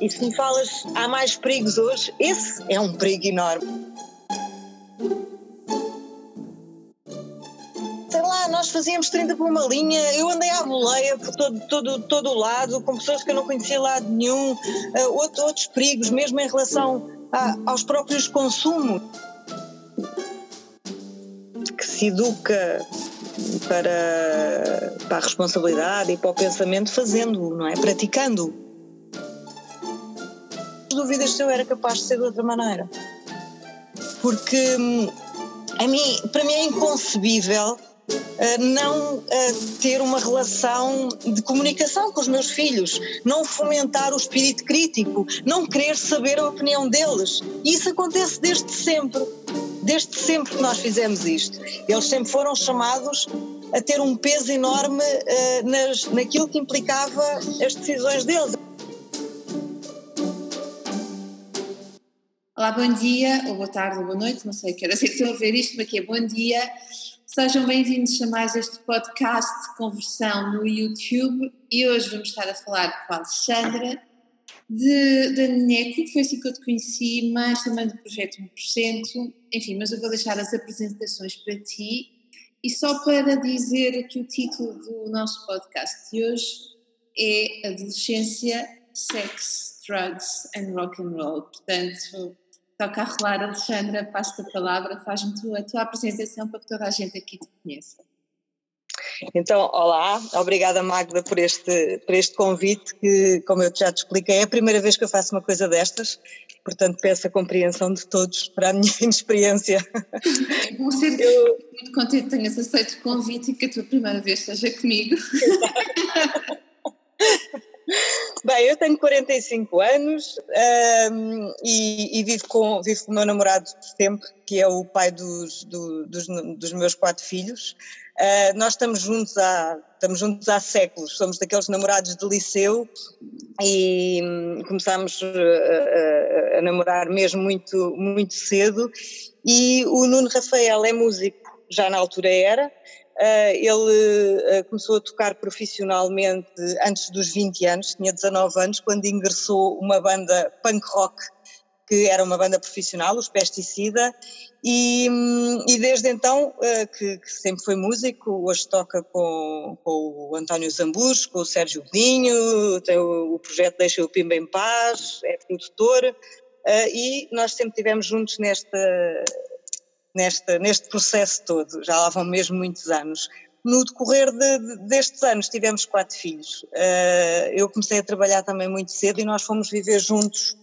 E se me falas, há mais perigos hoje? Esse é um perigo enorme. Sei lá, nós fazíamos 30 por uma linha, eu andei à boleia por todo, todo, todo o lado, com pessoas que eu não conhecia lado nenhum, uh, outro, outros perigos, mesmo em relação a, aos próprios consumos. Que se educa para, para a responsabilidade e para o pensamento fazendo, não é? Praticando dúvidas se eu era capaz de ser de outra maneira. Porque hum, a mim, para mim é inconcebível Uh, não uh, ter uma relação de comunicação com os meus filhos, não fomentar o espírito crítico, não querer saber a opinião deles. E isso acontece desde sempre, desde sempre que nós fizemos isto. Eles sempre foram chamados a ter um peso enorme uh, nas, naquilo que implicava as decisões deles. Olá, bom dia, ou boa tarde, ou boa noite, não sei que hora sei que estão a ver isto, mas aqui é bom dia. Sejam bem-vindos a mais este podcast de conversão no YouTube. E hoje vamos estar a falar com a Alexandra da Neneco, foi assim que eu te conheci, mas também do projeto 1%, enfim, mas eu vou deixar as apresentações para ti. E só para dizer que o título do nosso podcast de hoje é Adolescência, Sex, Drugs and Rock and Roll, portanto Toca a rolar, Alexandra, passo-te a palavra, faz-me a tua apresentação para que toda a gente aqui te conheça. Então, olá, obrigada Magda por este, por este convite, que, como eu já te expliquei, é a primeira vez que eu faço uma coisa destas, portanto peço a compreensão de todos para a minha inexperiência. Vou ser eu... muito contente que tenhas aceito o convite e que a tua primeira vez seja comigo. Bem, eu tenho 45 anos um, e, e, vivo, com, vivo com o meu namorado sempre, que é o pai dos, do, dos, dos, meus quatro filhos. Uh, nós estamos juntos, há, estamos juntos há séculos, somos daqueles namorados de liceu e um, começámos a, a, a, namorar mesmo muito, muito cedo. E o Nuno Rafael é músico, já na altura era, ele uh, começou a tocar profissionalmente antes dos 20 anos, tinha 19 anos, quando ingressou uma banda punk rock, que era uma banda profissional, os Pesticida, e, um, e desde então uh, que, que, sempre foi músico, hoje toca com, com o António Zambus, com o Sérgio Godinho, tem o, o projeto Deixa o Pimba em Paz, é produtor, e nós sempre estivemos juntos nesta neste, neste processo todo, já lá vão mesmo muitos anos. No decorrer de, de, destes anos tivemos quatro filhos. Uh, eu comecei a trabalhar também muito cedo e nós fomos viver juntos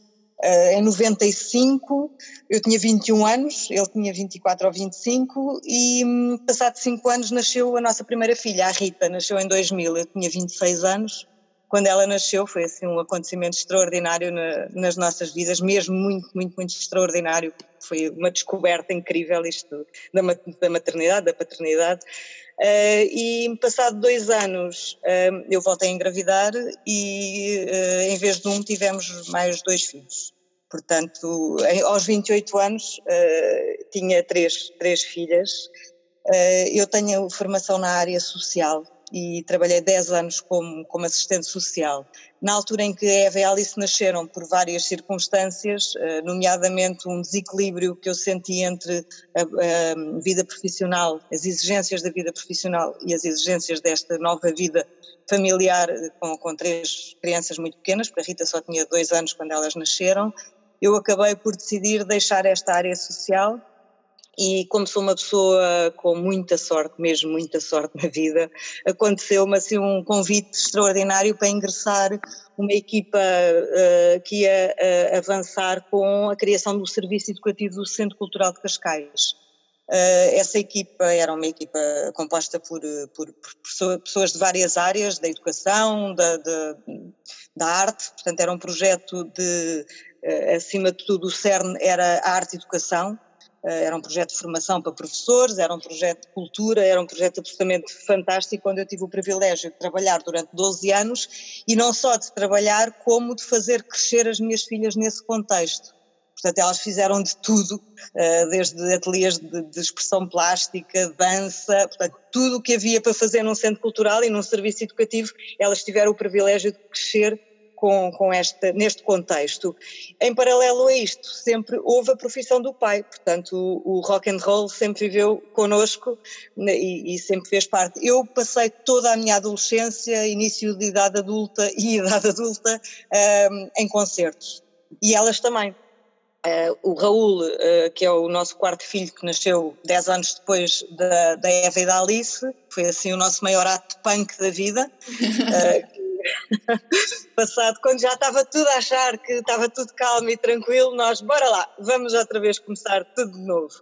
uh, em 95. Eu tinha 21 anos, ele tinha 24 ou 25 e um, passado cinco anos nasceu a nossa primeira filha, a Rita, nasceu em 2000. Eu tinha 26 aanos quando ela nasceu foi assim um acontecimento extraordinário na, nas nossas vidas, mesmo muito, muito, muito extraordinário. Foi uma descoberta incrível isto da, da maternidade, da paternidade. Uh, e passado dois anos uh, eu voltei a engravidar e uh, em vez de um tivemos mais dois filhos. Portanto, em, aos 28 anos tinha três, três filhas. eu tenho formação na área social e trabalhei 10 anos como, como assistente social. Na altura em que Eva e Alice nasceram, por várias circunstâncias, eh, nomeadamente um desequilíbrio que eu senti entre a, a vida profissional, as exigências da vida profissional e as exigências desta nova vida familiar eh, com, com três crianças muito pequenas, porque a Rita só tinha dois anos quando elas nasceram, eu acabei por decidir deixar esta área social e como sou uma pessoa com muita sorte, mesmo muita sorte na vida, aconteceu-me assim um convite extraordinário para ingressar uma equipa uh, que ia uh, avançar com a criação do Serviço Educativo do Centro Cultural de Cascais. Uh, essa equipa era uma equipa composta por, por, por pessoas de várias áreas, da educação, da, da, da arte, portanto era um projeto de, acima de tudo o CERN era a arte e educação, era um projeto de formação para professores, era um projeto de cultura, era um projeto absolutamente fantástico, quando eu tive o privilégio de trabalhar durante 12 anos e não só de trabalhar, como de fazer crescer as minhas filhas nesse contexto. Portanto, elas fizeram de tudo, eh, desde ateliês de, expressão plástica, dança, portanto, tudo o que havia para fazer num centro cultural e num serviço educativo, elas tiveram o privilégio de crescer com, com esta, neste contexto. Em paralelo a isto, sempre houve a profissão do pai, portanto o, o rock and roll sempre viveu connosco né, e, e, sempre fez parte. Eu passei toda a minha adolescência, início de idade adulta e idade adulta um, em concertos e elas também. Uh, o Raul, uh, que é o nosso quarto filho, que nasceu 10 anos depois da, da Eva e da Alice, foi assim o nosso maior ato punk da vida. Uh, passado, quando já estava tudo a achar que estava tudo calmo e tranquilo, nós, bora lá, vamos outra vez começar tudo de novo.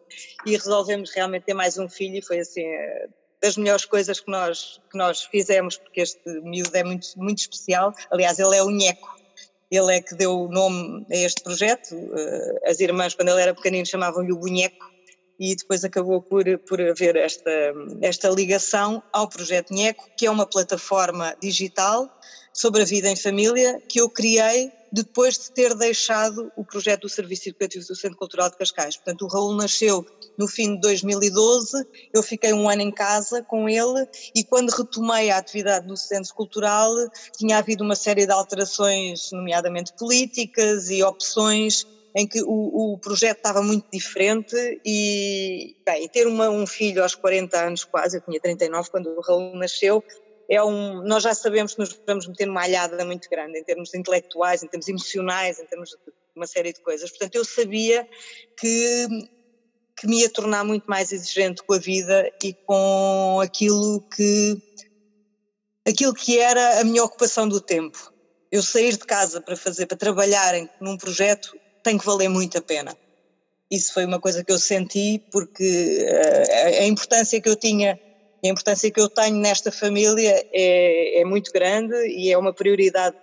E resolvemos realmente ter mais um filho e foi assim das melhores coisas que nós, que nós fizemos, porque este miúdo é muito, muito especial. Aliás, ele é o Nheco, ele é que deu o nome a este projeto. Eh, as irmãs, quando ele era pequenino, chamavam-lhe o Bonheco e depois acabou por, por haver esta, esta ligação ao projeto Nheco, que é uma plataforma digital sobre a vida em família que eu criei depois de ter deixado o projeto do Serviço Educativo do Centro Cultural de Cascais. Portanto, o Raul nasceu no fim de 2012, eu fiquei um ano em casa com ele e quando retomei a atividade no Centro Cultural tinha havido uma série de alterações, nomeadamente políticas e opções em que o, o projeto estava muito diferente e, bem, ter uma, um filho aos 40 anos quase, eu tinha 39 quando o Raul nasceu, é um, nós já sabemos que nos vamos meter numa alhada muito grande em termos intelectuais, em termos emocionais, em termos de uma série de coisas. Portanto, eu sabia que, que me ia tornar muito mais exigente com a vida e com aquilo que, aquilo que era a minha ocupação do tempo. Eu sair de casa para fazer, para trabalhar em, num projeto tem que valer muito a pena. Isso foi uma coisa que eu senti porque uh, a importância que eu tinha a importância que eu tenho nesta família é, é muito grande e é uma prioridade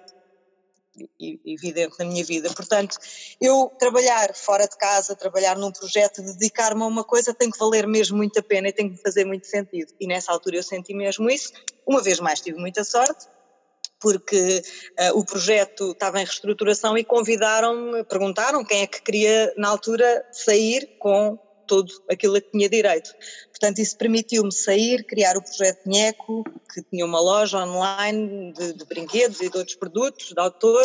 evidente na minha vida. Portanto, eu trabalhar fora de casa, trabalhar num projeto, dedicar-me a uma coisa tem que valer mesmo muito a pena e tem que fazer muito sentido. E nessa altura eu senti mesmo isso. Uma vez mais tive muita sorte, porque uh, o projeto estava em reestruturação e convidaram-me, perguntaram quem é que queria na altura sair com todo aquilo a que tinha direito. Portanto, isso permitiu-me sair, criar o projeto Nheco, que tinha uma loja online de, de, brinquedos e de outros produtos, de autor,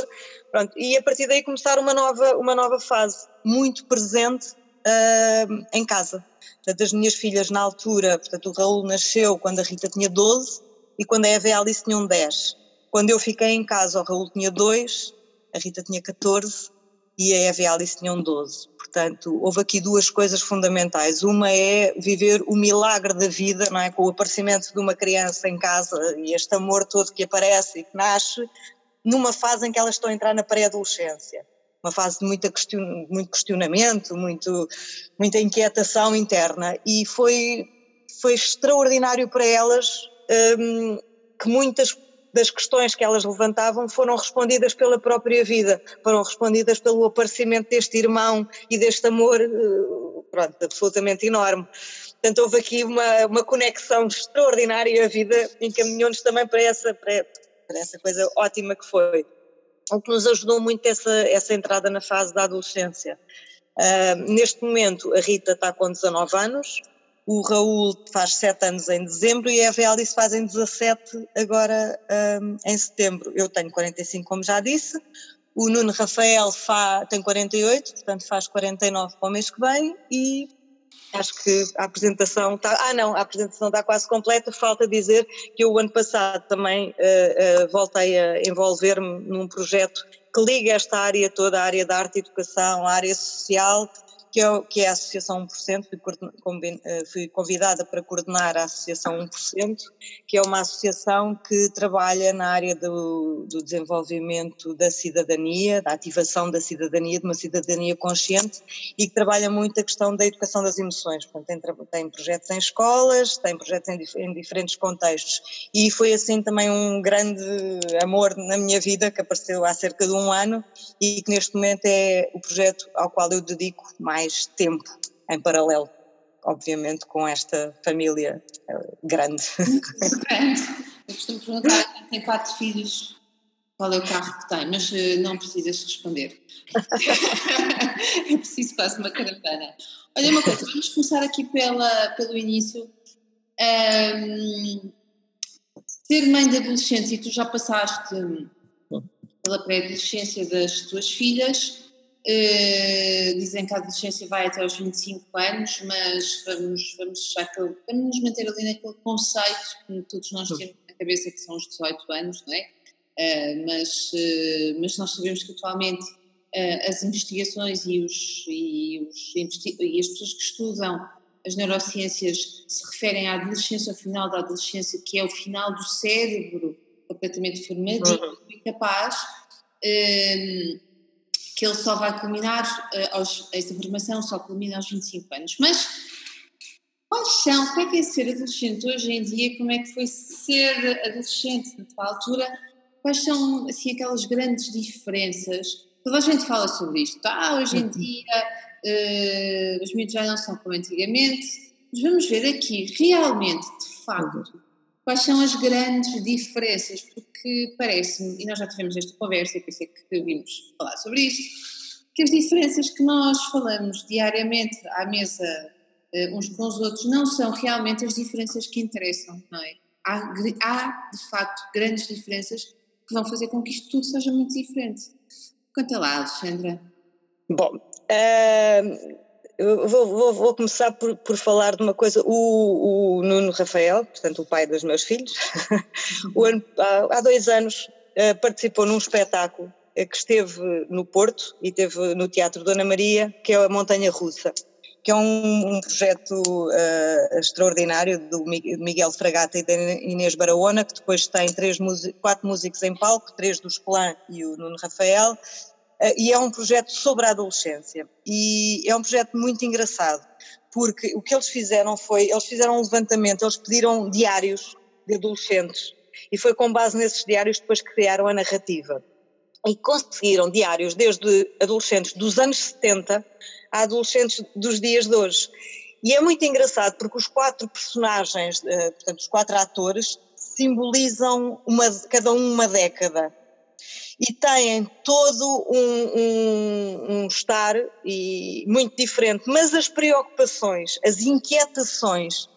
pronto, e a partir daí começar uma nova, uma nova fase, muito presente uh, em casa. Portanto, as minhas filhas na altura, portanto, o Raul nasceu quando a Rita tinha 12 e quando a Eva e a Alice tinham 10. Quando eu fiquei em casa, o Raul tinha 2, a Rita tinha 14 e a Eva e a Alice tinham 12. Portanto, houve aqui duas coisas fundamentais. Uma é viver o milagre da vida, não é? Com o aparecimento de uma criança em casa e este amor todo que aparece e que nasce numa fase em que elas estão a entrar na pré-adolescência. Uma fase de muita question, muito questionamento, muito, muita inquietação interna. E foi, foi extraordinário para elas hum, que muitas das questões que elas levantavam foram respondidas pela própria vida, foram respondidas pelo aparecimento deste irmão e deste amor, eh, pronto, absolutamente enorme. Portanto, houve aqui uma, uma conexão extraordinária e a vida encaminhou-nos também para essa, para, para essa coisa ótima que foi. O que nos ajudou muito essa, essa entrada na fase da adolescência. Uh, neste momento, a Rita está com 19 anos, o Raul faz 7 anos em dezembro e a Eva fazem 17 agora um, em setembro. Eu tenho 45, como já disse. O Nuno Rafael fa, tem 48, portanto faz 49 para o mês que vem e acho que a apresentação está. Ah, não, a apresentação está quase completa. Falta dizer que eu, o ano passado, também uh, uh, voltei a envolver-me num projeto que liga esta área toda, a área da arte e educação, a área social, que é, que é a Associação 1%, fui, eh, fui convidada para coordenar a Associação 1%, que é uma associação que trabalha na área do, do desenvolvimento da cidadania, da ativação da cidadania, de uma cidadania consciente e que trabalha muito a questão da educação das emoções. Portanto, tem, tem projetos em escolas, tem projetos em, em diferentes contextos. E foi assim também um grande amor na minha vida que apareceu há cerca de um ano e que neste momento é o projeto ao qual eu dedico mais mais tempo em paralelo, obviamente, com esta família eh, grande. grande. Eu costumo perguntar, tem quatro filhos, qual é o carro que tem, mas eh, não precisas responder. é preciso quase uma caravana. Olha uma coisa, vamos começar aqui pela, pelo início. Um, ser mãe de adolescentes e tu já passaste pela pré-adolescência das suas filhas. Uh, dizem que a adolescência vai até aos 25 anos, mas vamos, vamos, aquele, vamos nos manter ali naquele conceito que todos nós temos na cabeça que são os 18 anos, não é? Uh, mas, uh, mas nós sabemos que atualmente as investigações e, os, e, os, e as pessoas que estudam as neurociências se referem à adolescência, ao final da adolescência, que é o final do cérebro completamente formativo uhum. e capaz, um, que ele só vai culminar, uh, aos, essa formação só culmina aos 25 anos. Mas quais são, como é que é ser adolescente hoje em dia, como é que foi ser adolescente na tua altura, quais são assim aquelas grandes diferenças? Toda a gente fala sobre isto, ah, hoje em uhum. dia uh, os miúdos já não são como antigamente, mas vamos ver aqui realmente, de facto, quais são as grandes diferenças, porque parece-me, e nós já tivemos esta conversa e pensei que vimos falar sobre isto, que as diferenças que nós falamos diariamente à mesa uh, uns com os outros não são realmente as diferenças que interessam, não é? Há, há, de facto, grandes diferenças que vão fazer com que isto tudo seja muito diferente. Conta lá, Alexandra. Bom, uh, vou, vou, vou, começar por, por, falar de uma coisa. O, o, Nuno Rafael, portanto, o pai dos meus filhos, ano, há, há, dois anos uh, participou num espetáculo uh, que esteve no Porto e teve no Teatro Dona Maria, que é a Montanha Russa, que é um, um projeto uh, extraordinário do Miguel Fragata e da Inês Barahona, que depois tem três quatro músicos em palco, três dos Plan e o Nuno Rafael, eh, e é um projeto sobre a adolescência. E é um projeto muito engraçado, porque o que eles fizeram foi, eles fizeram um levantamento, eles pediram diários de adolescentes, e foi com base nesses diários depois que criaram a narrativa. E conseguiram diários desde adolescentes dos anos 70 a adolescentes dos dias de hoje. E é muito engraçado porque os quatro personagens, eh, portanto, os quatro atores, simbolizam uma, cada um uma década e têm todo um, um, um, estar e muito diferente, mas as preocupações, as inquietações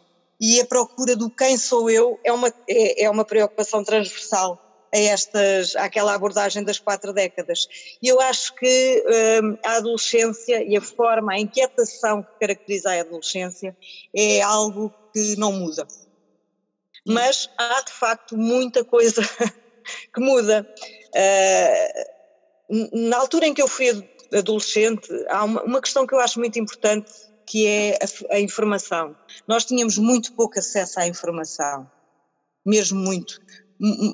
e a procura do quem sou eu é uma, é, é uma preocupação transversal a estas, àquela abordagem das quatro décadas. E eu acho que um, a adolescência e a forma, a inquietação que caracteriza a adolescência é algo que não muda. Mas há de facto muita coisa que muda. Uh, na altura em que eu fui adolescente, há uma, uma, questão que eu acho muito importante que é a, a, informação. Nós tínhamos muito pouco acesso à informação, mesmo muito.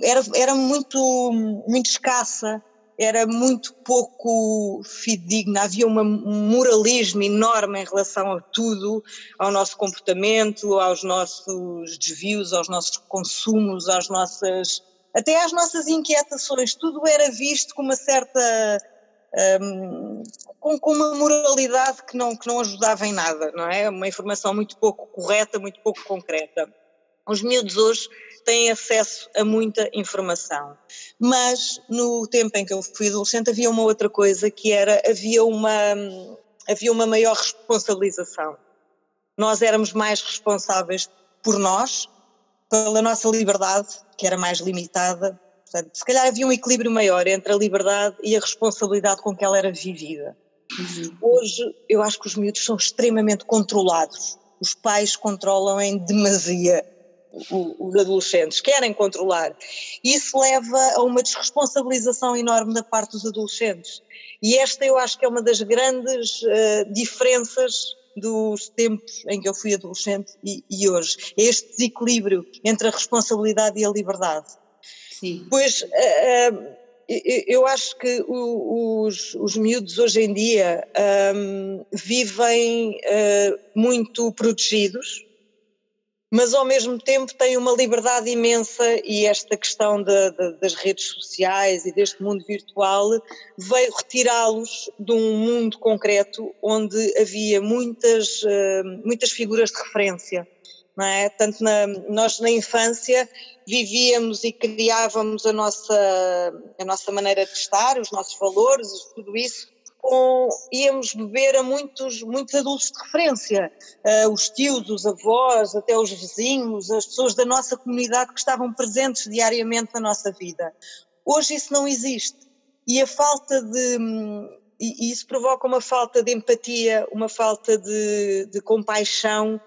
Era, era muito, muito escassa, era muito pouco fidedigna, havia um moralismo enorme em relação a tudo, ao nosso comportamento, aos nossos desvios, aos nossos consumos, às nossas até às nossas inquietações, tudo era visto com uma certa. Um, com, com, uma moralidade que não, que não ajudava em nada, não é? Uma informação muito pouco correta, muito pouco concreta. Os miúdos hoje têm acesso a muita informação, mas no tempo em que eu fui adolescente havia uma outra coisa que era, havia uma, havia uma maior responsabilização. Nós éramos mais responsáveis por nós, pela nossa liberdade, que era mais limitada. Portanto, se calhar havia um equilíbrio maior entre a liberdade e a responsabilidade com que ela era vivida. Uhum. Hoje eu acho que os miúdos são extremamente controlados. Os pais controlam em demasia os adolescentes, querem controlar. Isso leva a uma desresponsabilização enorme da parte dos adolescentes. E esta eu acho que é uma das grandes uh, diferenças dos tempos em que eu fui adolescente e, e hoje. É este desequilíbrio entre a responsabilidade e a liberdade. Sim. Pois uh, eu acho que os, os miúdos hoje em dia um, vivem uh, muito protegidos, mas ao mesmo tempo têm uma liberdade imensa e esta questão de, de, das redes sociais e deste mundo virtual veio retirá-los de um mundo concreto onde havia muitas, eh, muitas figuras de referência. Não é? Tanto na, nós na infância vivíamos e criávamos a nossa, a nossa maneira de estar, os nossos valores, tudo isso com, íamos beber a muitos, muitos adultos de referência, uh, os tios, os avós, até os vizinhos, as pessoas da nossa comunidade que estavam presentes diariamente na nossa vida. Hoje isso não existe. e a falta de. E isso provoca uma falta de empatia, uma falta de, de compaixão,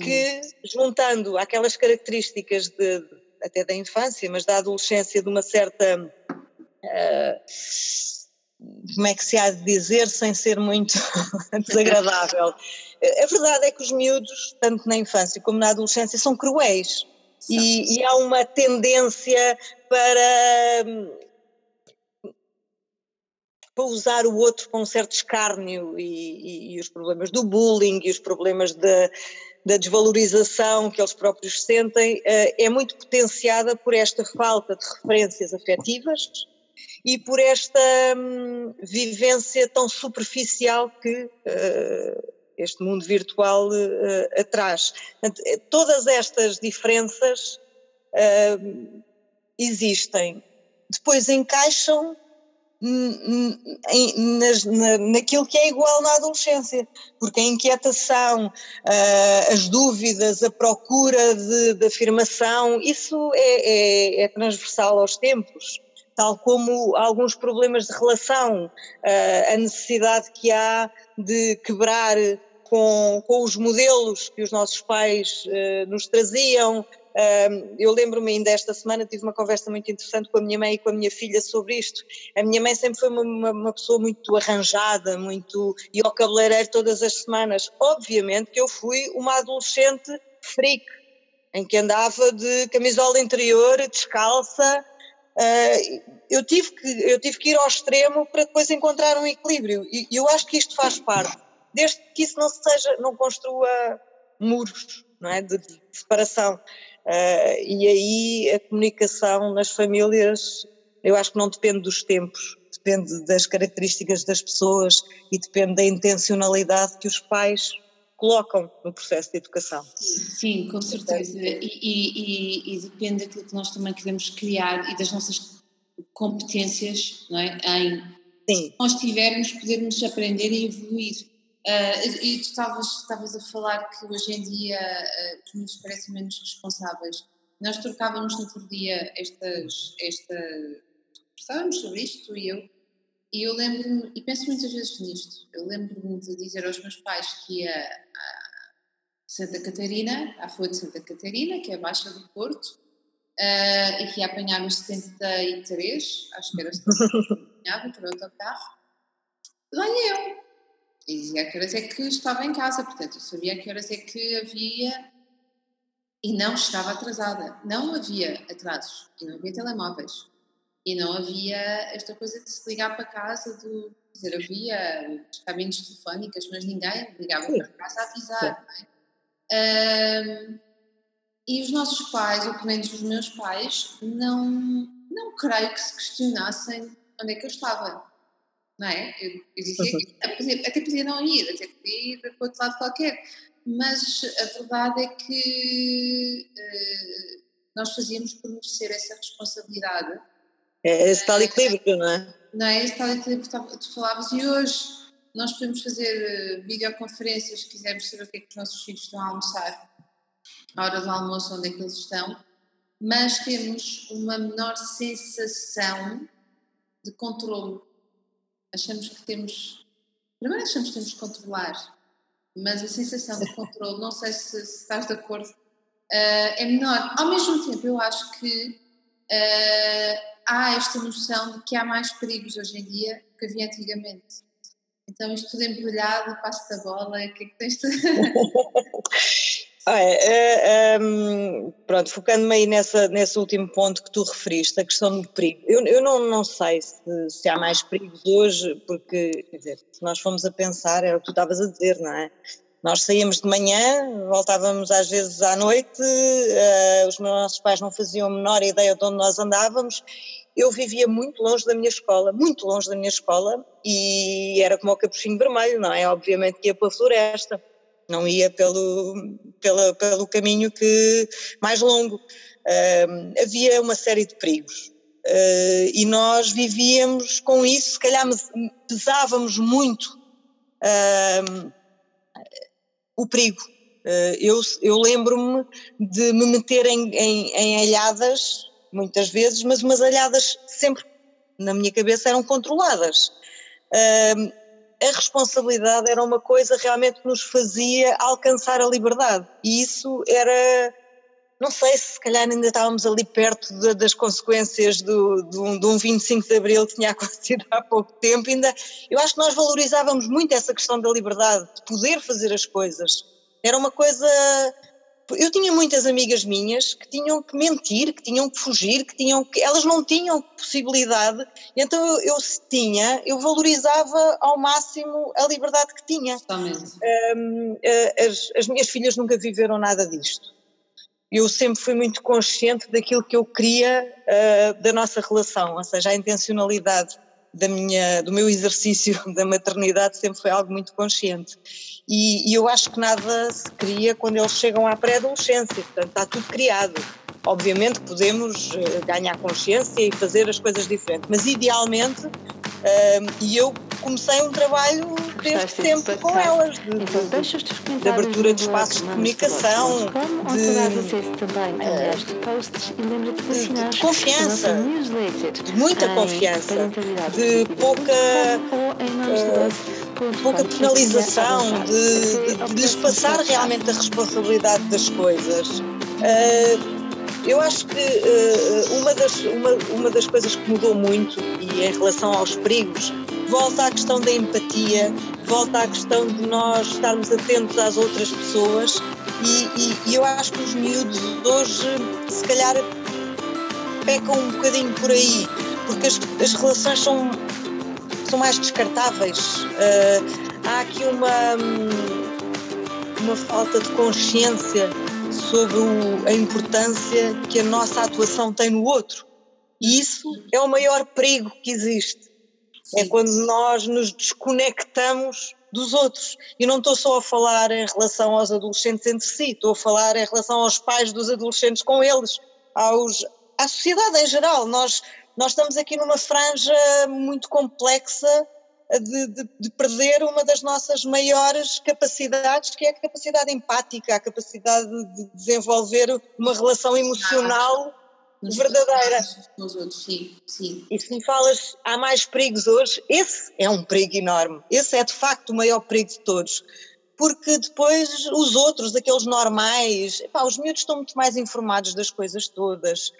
que, juntando aquelas características de, até da infância, mas da adolescência, de uma certa. Uh, como é que se há de dizer sem ser muito desagradável? A verdade é que os miúdos, tanto na infância como na adolescência, são cruéis. E, e, há uma tendência para, para usar o outro com um certo escárnio e, e, e os problemas do bullying e os problemas da, da desvalorização que eles próprios sentem eh, é muito potenciada por esta falta de referências afetivas e por esta hum, vivência tão superficial que uh, este mundo virtual uh. Portanto, eh, todas estas diferenças uh, existem. Depois encaixam nas, na, naquilo que é igual na adolescência, porque a inquietação, uh, as dúvidas, a procura de, de afirmação, isso é, é, é, transversal aos tempos tal como alguns problemas de relação, uh, a necessidade que há de quebrar com, com os modelos que os nossos pais uh, nos traziam. Uh, eu lembro-me ainda esta semana, tive uma conversa muito interessante com a minha mãe e com a minha filha sobre isto. A minha mãe sempre foi uma, uma pessoa muito arranjada, muito. e ao cabeleireiro todas as semanas. Obviamente que eu fui uma adolescente freak, em que andava de camisola interior, descalça, Uh, eu, tive que, eu tive que ir ao extremo para depois encontrar um equilíbrio. E eu acho que isto faz parte, desde que isso não seja, não construa muros não é, de, de separação. Uh, e aí a comunicação nas famílias eu acho que não depende dos tempos, depende das características das pessoas e depende da intencionalidade que os pais colocam no processo de educação. Sim, com certeza. E, e, e, depende daquilo que nós também queremos criar e das nossas competências, não é? Em, Sim. Se nós tivermos, podermos aprender e evoluir. Uh, e tu estavas, a falar que hoje em dia uh, os miúdos parecem menos responsáveis. Nós trocávamos no outro dia estas, esta. Conversávamos sobre isto, tu e eu, e eu lembro-me, e penso muitas vezes nisto, eu lembro-me de dizer aos meus pais que ia a Santa Catarina, à Rua de Santa Catarina, que é a Baixa do Porto, uh, e que ia apanhar os 73, acho que era o apanhava para o autocarro. Lá eu. E dizia que horas é que estava em casa, portanto eu sabia que horas é que havia e não estava atrasada. Não havia atrasos e não havia telemóveis. E não havia esta coisa de se ligar para casa, de dizer, havia cabines telefónicas, mas ninguém ligava Sim. para casa a avisar. É? Um, e os nossos pais, ou pelo menos os meus pais, não, não creio que se questionassem onde é que eu estava. Não é? Eu, eu dizia que até podia não ir, até podia ir para outro lado qualquer. Mas a verdade é que uh, nós fazíamos por merecer essa responsabilidade é esse tal equilíbrio, não é? Não é esse tal equilíbrio que tu falavas. E hoje nós podemos fazer eh, videoconferências se quisermos saber o que é que os nossos filhos estão a almoçar, à hora do almoço, onde é que eles estão, mas temos uma menor sensação de controle. Achamos que temos. Primeiro, achamos que temos que controlar, mas a sensação de controle, não sei se, se estás de acordo, uh, é menor. Ao mesmo tempo, eu acho que. Uh, há esta noção de que há mais perigos hoje em dia do que havia antigamente. Então, isto tudo embrulhado, passo da bola, o que é que tens de... É, um, pronto, focando-me aí nessa, nesse último ponto que tu referiste, a questão do perigo. Eu, eu não, não sei se, se há mais perigos hoje, porque, quer dizer, se nós formos a pensar, é o que tu estavas a dizer, não é? Nós saíamos de manhã, voltávamos às vezes à noite, uh, os nossos pais não faziam a menor ideia de onde nós andávamos. Eu vivia muito longe da minha escola, muito longe da minha escola, e era como o capuchinho vermelho, não é? Obviamente que ia para a floresta, não ia pelo, pela, pelo caminho que mais longo. Uh, havia uma série de perigos. Uh, e nós vivíamos com isso, se calhar pesávamos muito uh, o perigo. Eh, eu, eu lembro-me de me meter em, em, em alhadas, muitas vezes, mas umas alhadas sempre na minha cabeça eram controladas. Uh, a responsabilidade era uma coisa realmente que nos fazia alcançar a liberdade e isso era não sei se se calhar ainda estávamos ali perto de, das consequências do, do, de um 25 de Abril que tinha acontecido há pouco tempo, ainda eu acho que nós valorizávamos muito essa questão da liberdade, de poder fazer as coisas. Era uma coisa. Eu tinha muitas amigas minhas que tinham que mentir, que tinham que fugir, que tinham que. Elas não tinham possibilidade, então eu, eu se tinha, eu valorizava ao máximo a liberdade que tinha. Um, eh, as, as minhas filhas nunca viveram nada disto eu sempre fui muito consciente daquilo que eu queria uh, da nossa relação, ou seja, a intencionalidade da minha, do meu exercício da maternidade sempre foi algo muito consciente. E, e eu acho que nada se cria quando eles chegam à pré-adolescência, portanto está tudo criado. Obviamente podemos uh, ganhar consciência e fazer as coisas diferentes, mas idealmente e eu comecei um trabalho desde sempre com elas, de, então, de, de abertura de espaços de comunicação, de, de, confiança, de muita confiança, de pouca, uh, pouca penalização, de, de, lhes passar realmente a responsabilidade das coisas. Uh, eu acho que uh, uma, das, uma, uma das coisas que mudou muito, e em relação aos perigos, volta à questão da empatia, volta à questão de nós estarmos atentos às outras pessoas, e, e, e eu acho que os miúdos hoje, se calhar, pecam um bocadinho por aí, porque as, as relações são, são mais descartáveis. Uh, há aqui uma, uma falta de consciência sobre o, a importância que a nossa atuação tem no outro. E isso é o maior perigo que existe. É Sim. É quando nós nos desconectamos dos outros. E não estou só a falar em relação aos adolescentes entre si, estou a falar em relação aos pais dos adolescentes com eles, aos, à sociedade em geral. Nós, nós estamos aqui numa franja muito complexa de, de, de, perder uma das nossas maiores capacidades, que é a capacidade empática, a capacidade de desenvolver uma relação emocional verdadeira. sim, sim. E se me falas, há mais perigos hoje, esse é um perigo enorme, esse é de facto o maior perigo de todos. Porque depois os outros, aqueles normais, os miúdos estão muito mais informados das coisas todas.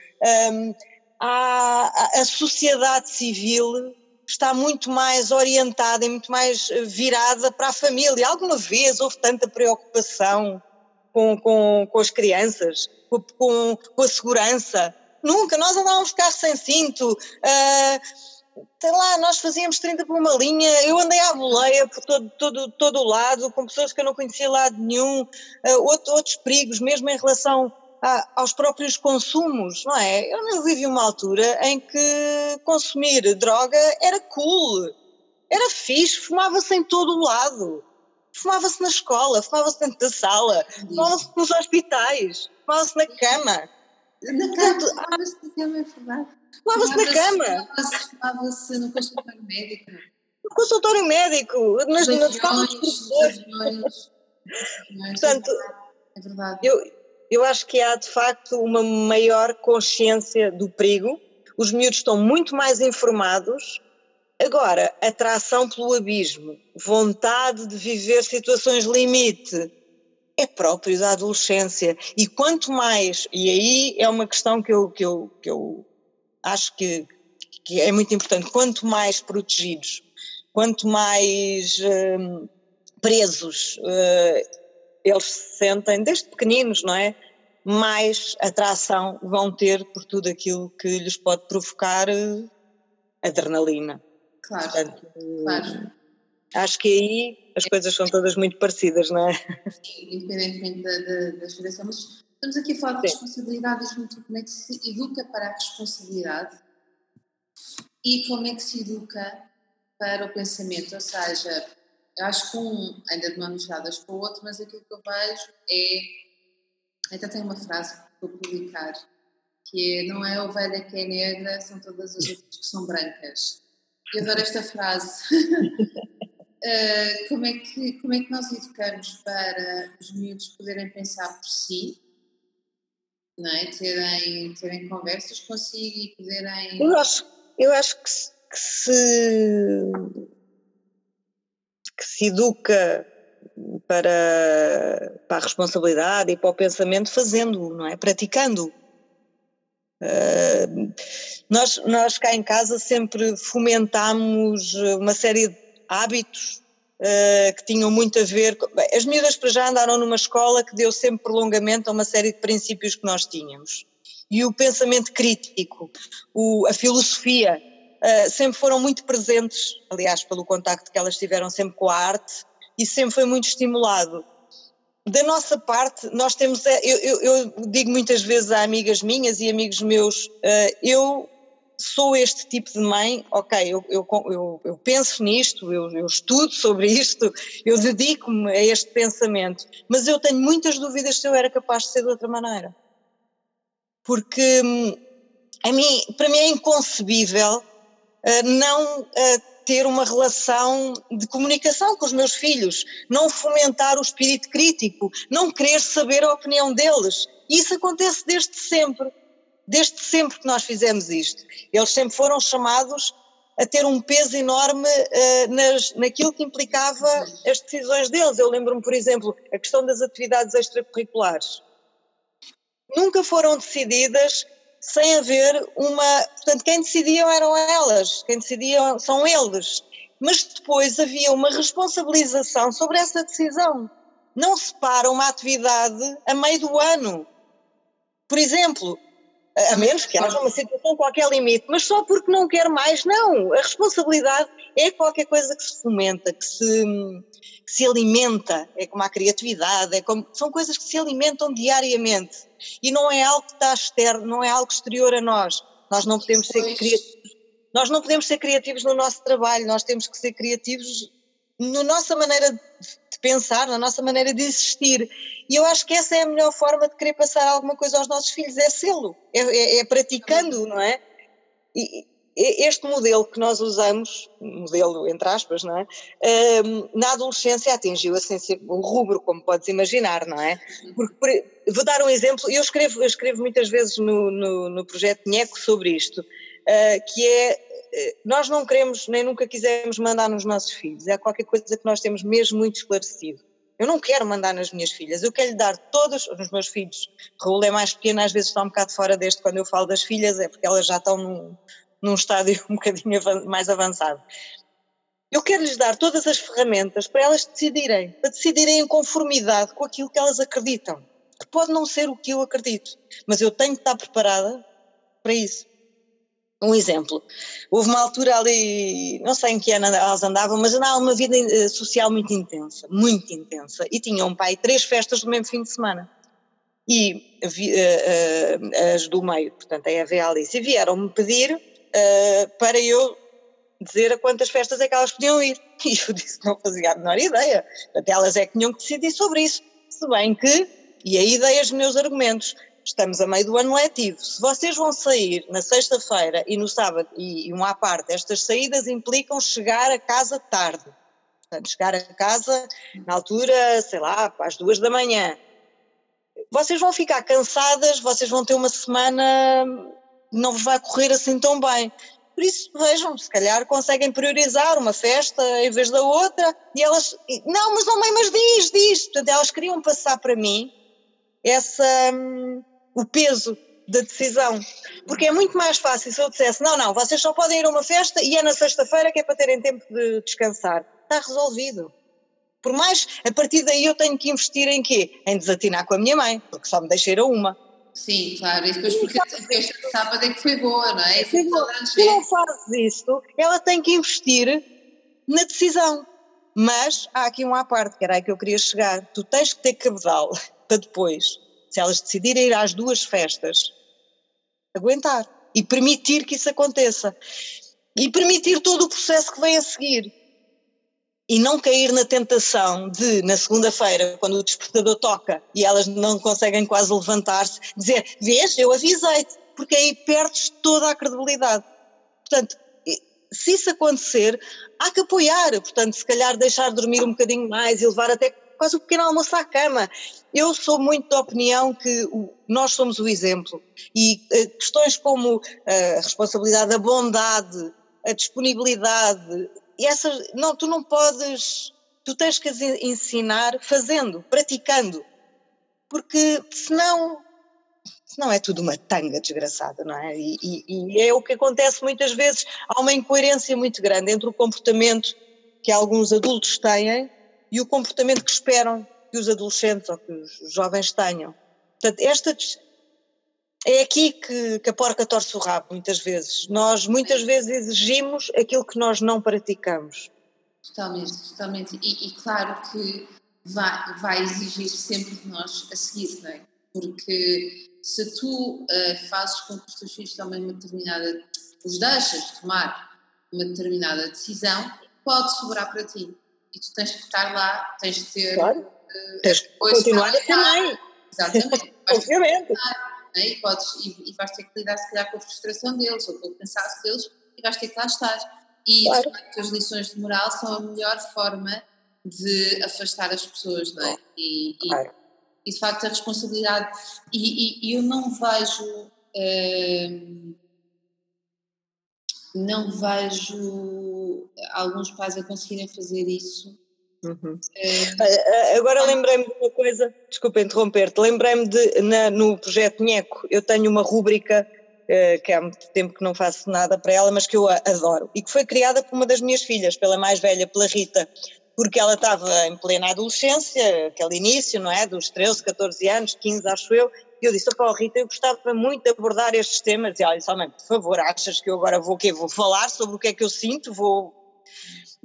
Um, há, a sociedade civil está muito mais orientada e muito mais eh, virada para a família. Alguma vez houve tanta preocupação com, com, com as crianças, com, com, a segurança? Nunca, nós andávamos de carro sem cinto, uh, sei lá, nós fazíamos 30 por uma linha, eu andei à boleia por todo, todo, todo o lado, com pessoas que eu não conhecia lado nenhum, uh, outro, outros perigos, mesmo em relação aos próprios consumos, não é? Eu não vivi uma altura em que consumir droga era cool, era fixe, fumava-se em todo o lado. Fumava-se na escola, fumava-se dentro da sala, fumava-se nos hospitais, fumava-se na cama. Na cama, fumava-se na cama, é verdade. Fumava-se na cama. Fumava-se no consultório médico. No consultório médico, nas, nas salas de professores. Portanto, é verdade. Eu, eu acho que há de facto uma maior consciência do perigo, os miúdos estão muito mais informados. Agora, atração pelo abismo, vontade de viver situações limite, é próprio da adolescência. E quanto mais, e aí é uma questão que eu, que eu, que eu acho que, que é muito importante, quanto mais protegidos, quanto mais hum, presos uh, eles se sentem, desde pequeninos, não é? Mais atração vão ter por tudo aquilo que lhes pode provocar eh, adrenalina. Claro, Portanto, claro. Acho que aí as coisas são todas muito parecidas, não é? Sim, independentemente da, da, da geração, mas estamos aqui a falar de responsabilidade, muito como é que se educa para a responsabilidade e como é que se educa para o pensamento, ou seja, acho que um ainda de mãos dadas com o outro, mas aquilo que eu vejo é até tem uma frase vou publicar, que é não é a ovelha que é negra, são todas as outras que são brancas. Eu adoro esta frase. uh, como, é que, como é que nós educamos para os miúdos poderem pensar por si, não é? terem, terem conversas consigo e poderem. Eu acho, eu acho que, que se que se educa para, para a responsabilidade e para o pensamento fazendo, não é? Praticando. Uh, nós, nós cá em casa sempre fomentámos uma série de hábitos uh, que tinham muito a ver. Com, bem, as miúdas para já andaram numa escola que deu sempre prolongamento a uma série de princípios que nós tínhamos. E o pensamento crítico, o, a filosofia, uh, sempre foram muito presentes, aliás, pelo contacto que elas tiveram sempre com a arte, e sempre foi muito estimulado. Da nossa parte, nós temos, é, eu, eu, eu digo muitas vezes a amigas minhas e amigos meus, uh, eu sou este tipo de mãe, ok, eu, eu, eu, eu penso nisto, eu, eu, estudo sobre isto, eu dedico-me a este pensamento, mas eu tenho muitas dúvidas se eu era capaz de ser de outra maneira. Porque hum, a mim, para mim é inconcebível uh, não uh, ter uma relação de comunicação com os meus filhos, não fomentar o espírito crítico, não querer saber a opinião deles. Isso acontece desde sempre desde sempre que nós fizemos isto. Eles sempre foram chamados a ter um peso enorme uh, nas, naquilo que implicava as decisões deles. Eu lembro-me, por exemplo, a questão das atividades extracurriculares. Nunca foram decididas sem haver uma. Portanto, quem decidiam eram elas, quem decidiam são eles. Mas depois havia uma responsabilização sobre essa decisão. Não se para uma atividade a meio do ano. Por exemplo, a menos que haja uma situação qualquer limite, mas só porque não quer mais, não. A responsabilidade é qualquer coisa que se fomenta, que se, que se alimenta, é como a criatividade, é como, são coisas que se alimentam diariamente e não é algo que está externo, não é algo exterior a nós. Nós não podemos ser criativos. Nós não podemos ser criativos no nosso trabalho, nós temos que ser criativos na nossa maneira de pensar, na nossa maneira de existir. E eu acho que essa é a melhor forma de querer passar alguma coisa aos nossos filhos, é sê-lo, é, é, é, praticando, não é? E, este modelo que nós usamos, modelo entre aspas, não é? Na adolescência atingiu assim, o rubro, como podes imaginar, não é? Porque, por, vou dar um exemplo, eu escrevo, eu escrevo muitas vezes no, no, no projeto NECO sobre isto, uh, que é eh, nós não queremos nem nunca quisemos mandar nos nossos filhos, é qualquer coisa que nós temos mesmo muito esclarecido. Eu não quero mandar nas minhas filhas, eu quero lhe dar todos, nos meus filhos, Raul é mais pequeno, às vezes está um bocado fora deste quando eu falo das filhas, é porque elas já estão num, num estádio um bocadinho mais avançado. Eu quero lhes dar todas as ferramentas para elas decidirem, para decidirem em conformidade com aquilo que elas acreditam, que pode não ser o que eu acredito, mas eu tenho que estar preparada para isso. Um exemplo, houve uma altura ali, não sei em que ano elas andavam, mas andavam uma vida eh, social muito intensa, muito intensa, e tinham um pai três festas no mesmo fim de semana. E uh, uh, as do meio, portanto a Eva e a Alice, vieram-me pedir uh, para eu dizer a quantas festas é que elas podiam ir. E eu disse que não fazia a menor ideia. Portanto, elas é que tinham que decidir sobre isso. Se bem que, e aí dei os meus argumentos, estamos a meio do ano letivo. Se vocês vão sair na sexta-feira e no sábado, e, e um à parte, estas saídas implicam chegar a casa tarde. Portanto, chegar a casa na altura, sei lá, às duas da manhã. Vocês vão ficar cansadas, vocês vão ter uma semana, não vos vai correr assim tão bem. Por isso, vejam, se calhar conseguem priorizar uma festa em vez da outra, e elas, não, mas não, mãe, mas diz, diz. Portanto, elas queriam passar para mim essa, hum, o peso da decisão. Porque é muito mais fácil se eu dissesse: não, não, vocês só podem ir a uma festa e é na sexta-feira que é para terem tempo de descansar. Está resolvido. Por mais, a partir daí eu tenho que investir em quê? Em desatinar com a minha mãe, porque só me deixei a uma. Sim, claro, e depois porque a festa de sábado é que foi boa, não é? Se não fazes isso, ela tem que investir na decisão. Mas há aqui um à parte, que era aí que eu queria chegar. Tu tens que ter cabedal para depois se elas decidirem ir às duas festas, aguentar e permitir que isso aconteça. E permitir todo o processo que vem a seguir. E não cair na tentação de, na segunda-feira, quando o despertador toca e elas não conseguem quase levantar-se, dizer: Vês, eu avisei-te, porque aí perdes toda a credibilidade. Portanto, se isso acontecer, há que apoiar. Portanto, se calhar deixar dormir um bocadinho mais e levar até quase o pequeno almoço à cama. Eu sou muito da opinião que nós somos o exemplo e uh, questões como uh, a responsabilidade, a bondade, a disponibilidade, e essas, não, tu não podes, tu tens que ensinar fazendo, praticando, porque senão não é tudo uma tanga desgraçada, não é? E, e, e, é o que acontece muitas vezes, há uma incoerência muito grande entre o comportamento que alguns adultos têm e o comportamento que esperam que os adolescentes ou que os jovens tenham. Portanto, esta é aqui que, que a porca torce o rabo, muitas vezes. Nós muitas vezes exigimos aquilo que nós não praticamos. Totalmente, totalmente. E, e claro que vai, vai exigir sempre de nós a seguir, não é? Porque se tu uh, fazes com que os teus filhos tomem uma determinada, os deixas tomar uma determinada decisão, pode sobrar para ti. E tu tens que estar lá, tens de ter. Claro. Uh, tens que continuar a também. Exatamente. Obviamente. Né? E, podes, e, e, vais ter que lidar, se calhar, com a frustração deles ou com o cansaço deles e vais ter que lá estar. E claro. as lições de moral são a melhor forma de afastar as pessoas, não é? E, claro e de facto a responsabilidade. E, e, e eu não vejo. Hum, não vejo alguns pais a conseguirem fazer isso. Uhum. É, Agora lembrei-me de uma coisa, desculpa interromper-te, lembrei-me de na, no projeto Nheco, eu tenho uma rúbrica uh, que há muito tempo que não faço nada para ela, mas que eu adoro, e que foi criada por uma das minhas filhas, pela mais velha, pela Rita, porque ela estava em plena adolescência, aquele início, não é? Dos 13, 14 anos, 15, acho eu, e eu disse, oh, Rita, eu gostava muito de abordar estes temas, e ela disse, oh, mãe, por favor, achas que eu agora vou o quê? Vou falar sobre o que é que eu sinto, vou...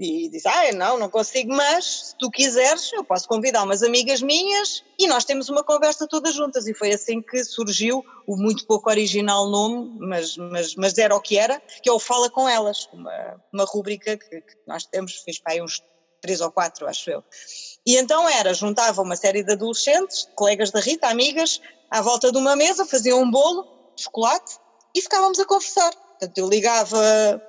E disse, ah, não, não consigo, mas se tu quiseres, eu posso convidar umas amigas minhas e nós temos uma conversa todas juntas. E foi assim que surgiu o muito pouco original nome, mas, mas, mas era o que era, que é o Fala Com Elas, uma, uma rúbrica que, que nós temos, fiz para aí uns três ou quatro, acho eu. E então era, juntava uma série de adolescentes, colegas da Rita, amigas, à volta de uma mesa, faziam um bolo chocolate e ficávamos a conversar. Portanto, eu ligava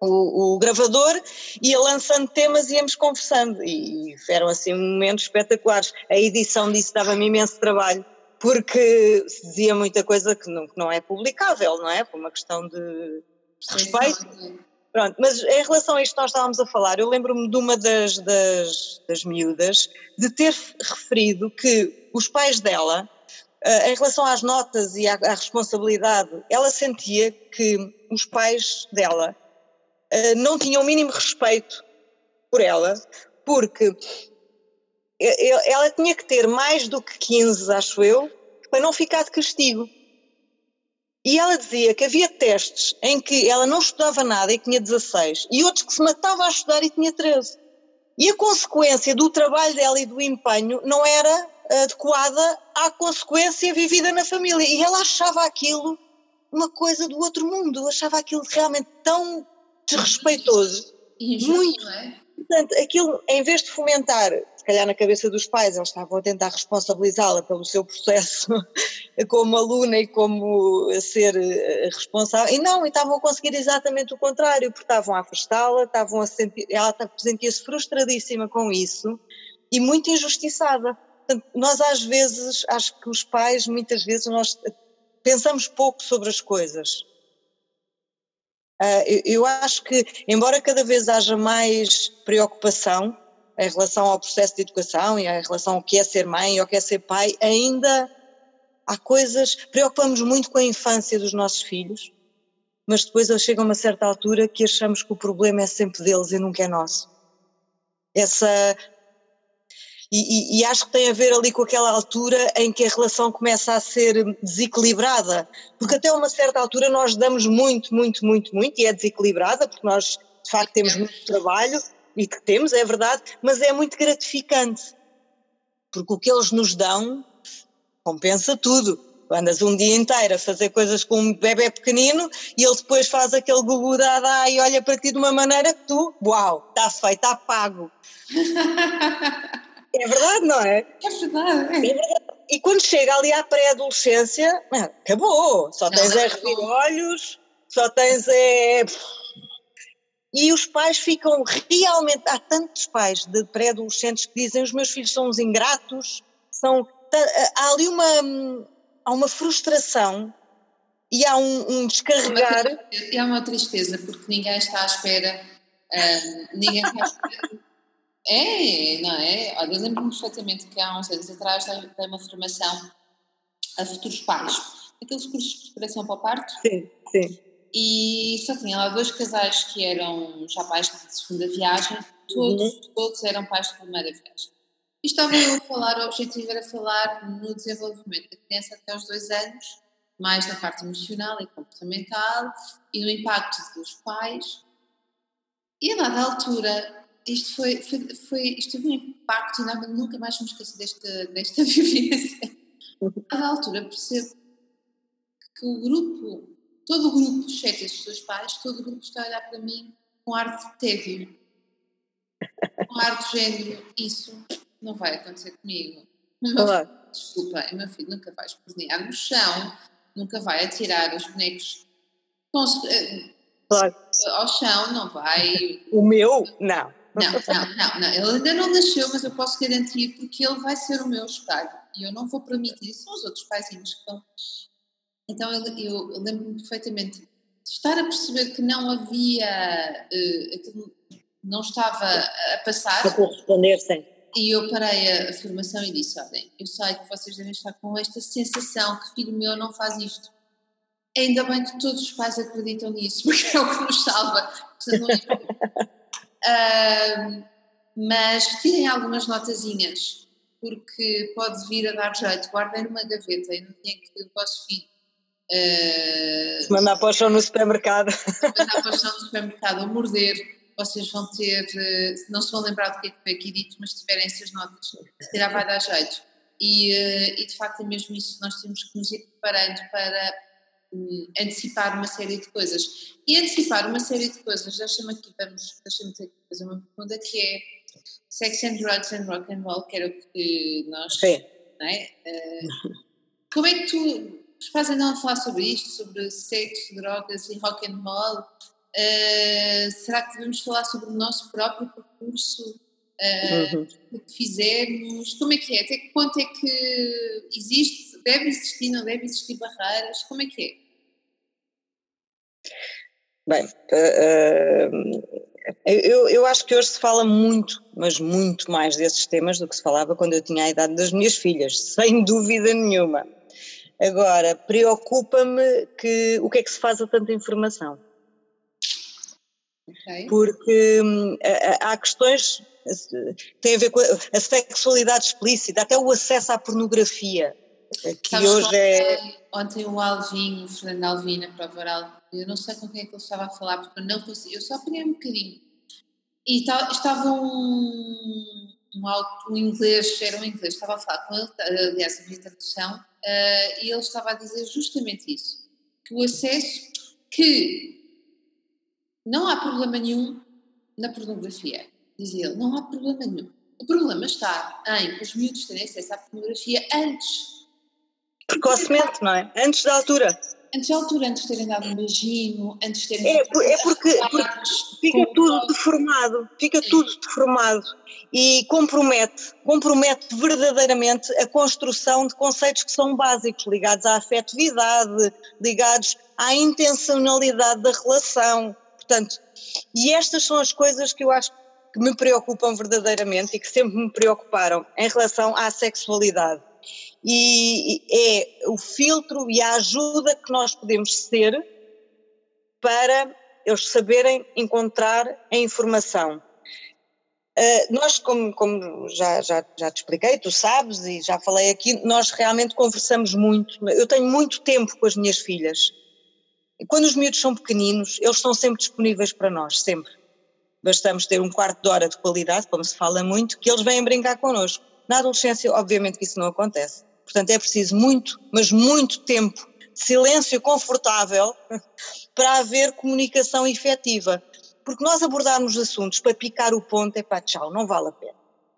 o, o, gravador, ia lançando temas e íamos conversando. E eram assim momentos espetaculares. A edição disso dava-me imenso trabalho, porque se dizia muita coisa que não, que não é publicável, não é? Por uma questão de respeito. Pronto, mas em relação a isto que nós estávamos a falar, eu lembro-me de uma das, das, das miúdas de ter referido que os pais dela, uh, em relação às notas e à, à, responsabilidade, ela sentia que os pais dela não tinham o mínimo respeito por ela, porque ela tinha que ter mais do que 15, acho eu, para não ficar de castigo. E ela dizia que havia testes em que ela não estudava nada e tinha 16, e outros que se matava a estudar e tinha 13. E a consequência do trabalho dela e do empenho não era adequada à consequência vivida na família. E ela achava aquilo uma coisa do outro mundo, achava aquilo realmente tão desrespeitoso. Injusto, muito, é? Portanto, aquilo, em vez de fomentar, se calhar na cabeça dos pais, eles estavam a tentar responsabilizá-la pelo seu processo como aluna e como ser eh, responsável, e não, e estavam a conseguir exatamente o contrário, porque estavam a afastá-la, estavam a sentir, ela sentia-se frustradíssima com isso e muito injustiçada. Portanto, nós às vezes, acho que os pais, muitas vezes, nós pensamos pouco sobre as coisas eu acho que, embora cada vez haja mais preocupação em relação ao processo de educação e em relação ao que é ser mãe e ao que é ser pai, ainda há coisas. Preocupamos muito com a infância dos nossos filhos, mas depois chega a uma certa altura que achamos que o problema é sempre deles e nunca é nosso. Essa e, e, e, acho que tem a ver ali com aquela altura em que a relação começa a ser desequilibrada, porque até uma certa altura nós damos muito, muito, muito, muito, e é desequilibrada, porque nós de facto temos muito trabalho, e que temos, é verdade, mas é muito gratificante, porque o que eles nos dão compensa tudo. Andas um dia inteiro a fazer coisas com um bebê pequenino e ele depois faz aquele gugu da e olha para ti de uma maneira que tu, uau, está feito, está pago. É verdade, não é? É verdade. É. é verdade. E quando chega ali à pré-adolescência, acabou. Só tens não, é olhos, só tens é. e os pais ficam realmente. Há tantos pais de pré-adolescentes que dizem: os meus filhos são uns ingratos, são. Há ali uma, há uma frustração e há um, um descarregar. É uma tristeza, porque ninguém está à espera. Um, ninguém está à espera. É, não é? Olha, eu lembro-me perfeitamente que há uns anos atrás dei uma formação a futuros pais, aqueles cursos de preparação para o parto. Sim, sim. E só tinha lá dois casais que eram já pais de segunda viagem, todos, uhum. todos eram pais de primeira viagem. E estava eu a falar, o objetivo era falar no desenvolvimento da criança até aos dois anos, mais na parte emocional e comportamental e no impacto dos pais. E a dada altura, isto foi, foi, foi isto teve um impacto e nada, nunca mais me esqueci desta, desta vivência. A altura percebo que o grupo, todo o grupo, exceto estes dois pais, todo o grupo está a olhar para mim com ar de tédio. Com ar de género, isso não vai acontecer comigo. Claro. Desculpa, meu filho nunca vai espernear no chão, nunca vai atirar os bonecos eh, claro. ao chão, não vai. O meu, não. Não, não, não, não, ele ainda não nasceu, mas eu posso garantir porque ele vai ser o meu espelho e eu não vou permitir, são os outros paizinhos que vão. Então eu, eu, eu lembro-me perfeitamente de estar a perceber que não havia, uh, não estava a passar. Para corresponder, sim. E eu parei a, a, formação e disse: Olhem, eu sei que vocês devem estar com esta sensação que filho meu não faz isto. Ainda bem que todos os pais acreditam nisso, porque é o que nos salva. uh, mas tirem algumas notazinhas, porque pode vir a dar jeito. Guardem numa gaveta e no dia que o vosso filho. Uh, mandar para o chão no supermercado. Mandar para o chão no supermercado ou morder vocês vão ter, eh, não se vão lembrar do que é que foi aqui dito, mas tiverem essas notas, se calhar vai dar jeito. E, eh, e de facto é mesmo isso, nós temos que nos ir preparando para antecipar uma série de coisas. E antecipar uma série de coisas, deixa-me aqui, vamos, deixa-me fazer uma pergunta que é Sex and Drugs and Rock and Roll, que era o que nós... Sim. Não é? Uh, como é que tu, pais andam a falar sobre isto, sobre sexo, drogas e rock and roll, Uh, será que devemos falar sobre o nosso próprio percurso? Uh, uhum. O que fizemos? Como é que é? Até que ponto é que existe? Deve existir, não deve existir barreiras? Como é que é? Bem, uh, eu, eu acho que hoje se fala muito, mas muito mais desses temas do que se falava quando eu tinha a idade das minhas filhas, sem dúvida nenhuma. Agora, preocupa-me que o que é que se faz a tanta informação? Okay. Porque hum, há questões tem a ver com a, sexualidade explícita, até o acesso à pornografia, que Sabes hoje é. Ontem o Alvin, o Fernando Alvin, na prova oral, eu não sei com quem é que ele estava a falar, porque eu não eu só apanhei um bocadinho. E estava um, um, um inglês, era um inglês, estava a falar com ele, aliás, havia tradução, uh, e ele estava a dizer justamente isso: que o acesso, que não há problema nenhum na pornografia, dizia ele, não há problema nenhum. O problema está em os miúdos terem acesso à pornografia antes. Precocemente, não é? Antes da altura. Antes da altura, antes de terem dado um beijinho, antes de terem. É, é porque, porque fica tudo deformado, fica tudo deformado e compromete, compromete verdadeiramente a construção de conceitos que são básicos, ligados à afetividade, ligados à intencionalidade da relação Portanto, e estas são as coisas que eu acho que me preocupam verdadeiramente e que sempre me preocuparam em relação à sexualidade. E é o filtro e a ajuda que nós podemos ser para eles saberem encontrar a informação. Uh, nós, como, como já, já, já te expliquei, tu sabes e já falei aqui, nós realmente conversamos muito. Eu tenho muito tempo com as minhas filhas quando os miúdos são pequeninos, eles estão sempre disponíveis para nós, sempre. Bastamos ter um quarto de hora de qualidade, como se fala muito, que eles vêm brincar connosco. Na adolescência, obviamente que isso não acontece. Portanto, é preciso muito, mas muito tempo de silêncio confortável para haver comunicação efetiva. Porque nós abordarmos assuntos para picar o ponto, é pá, tchau, não vale a pena.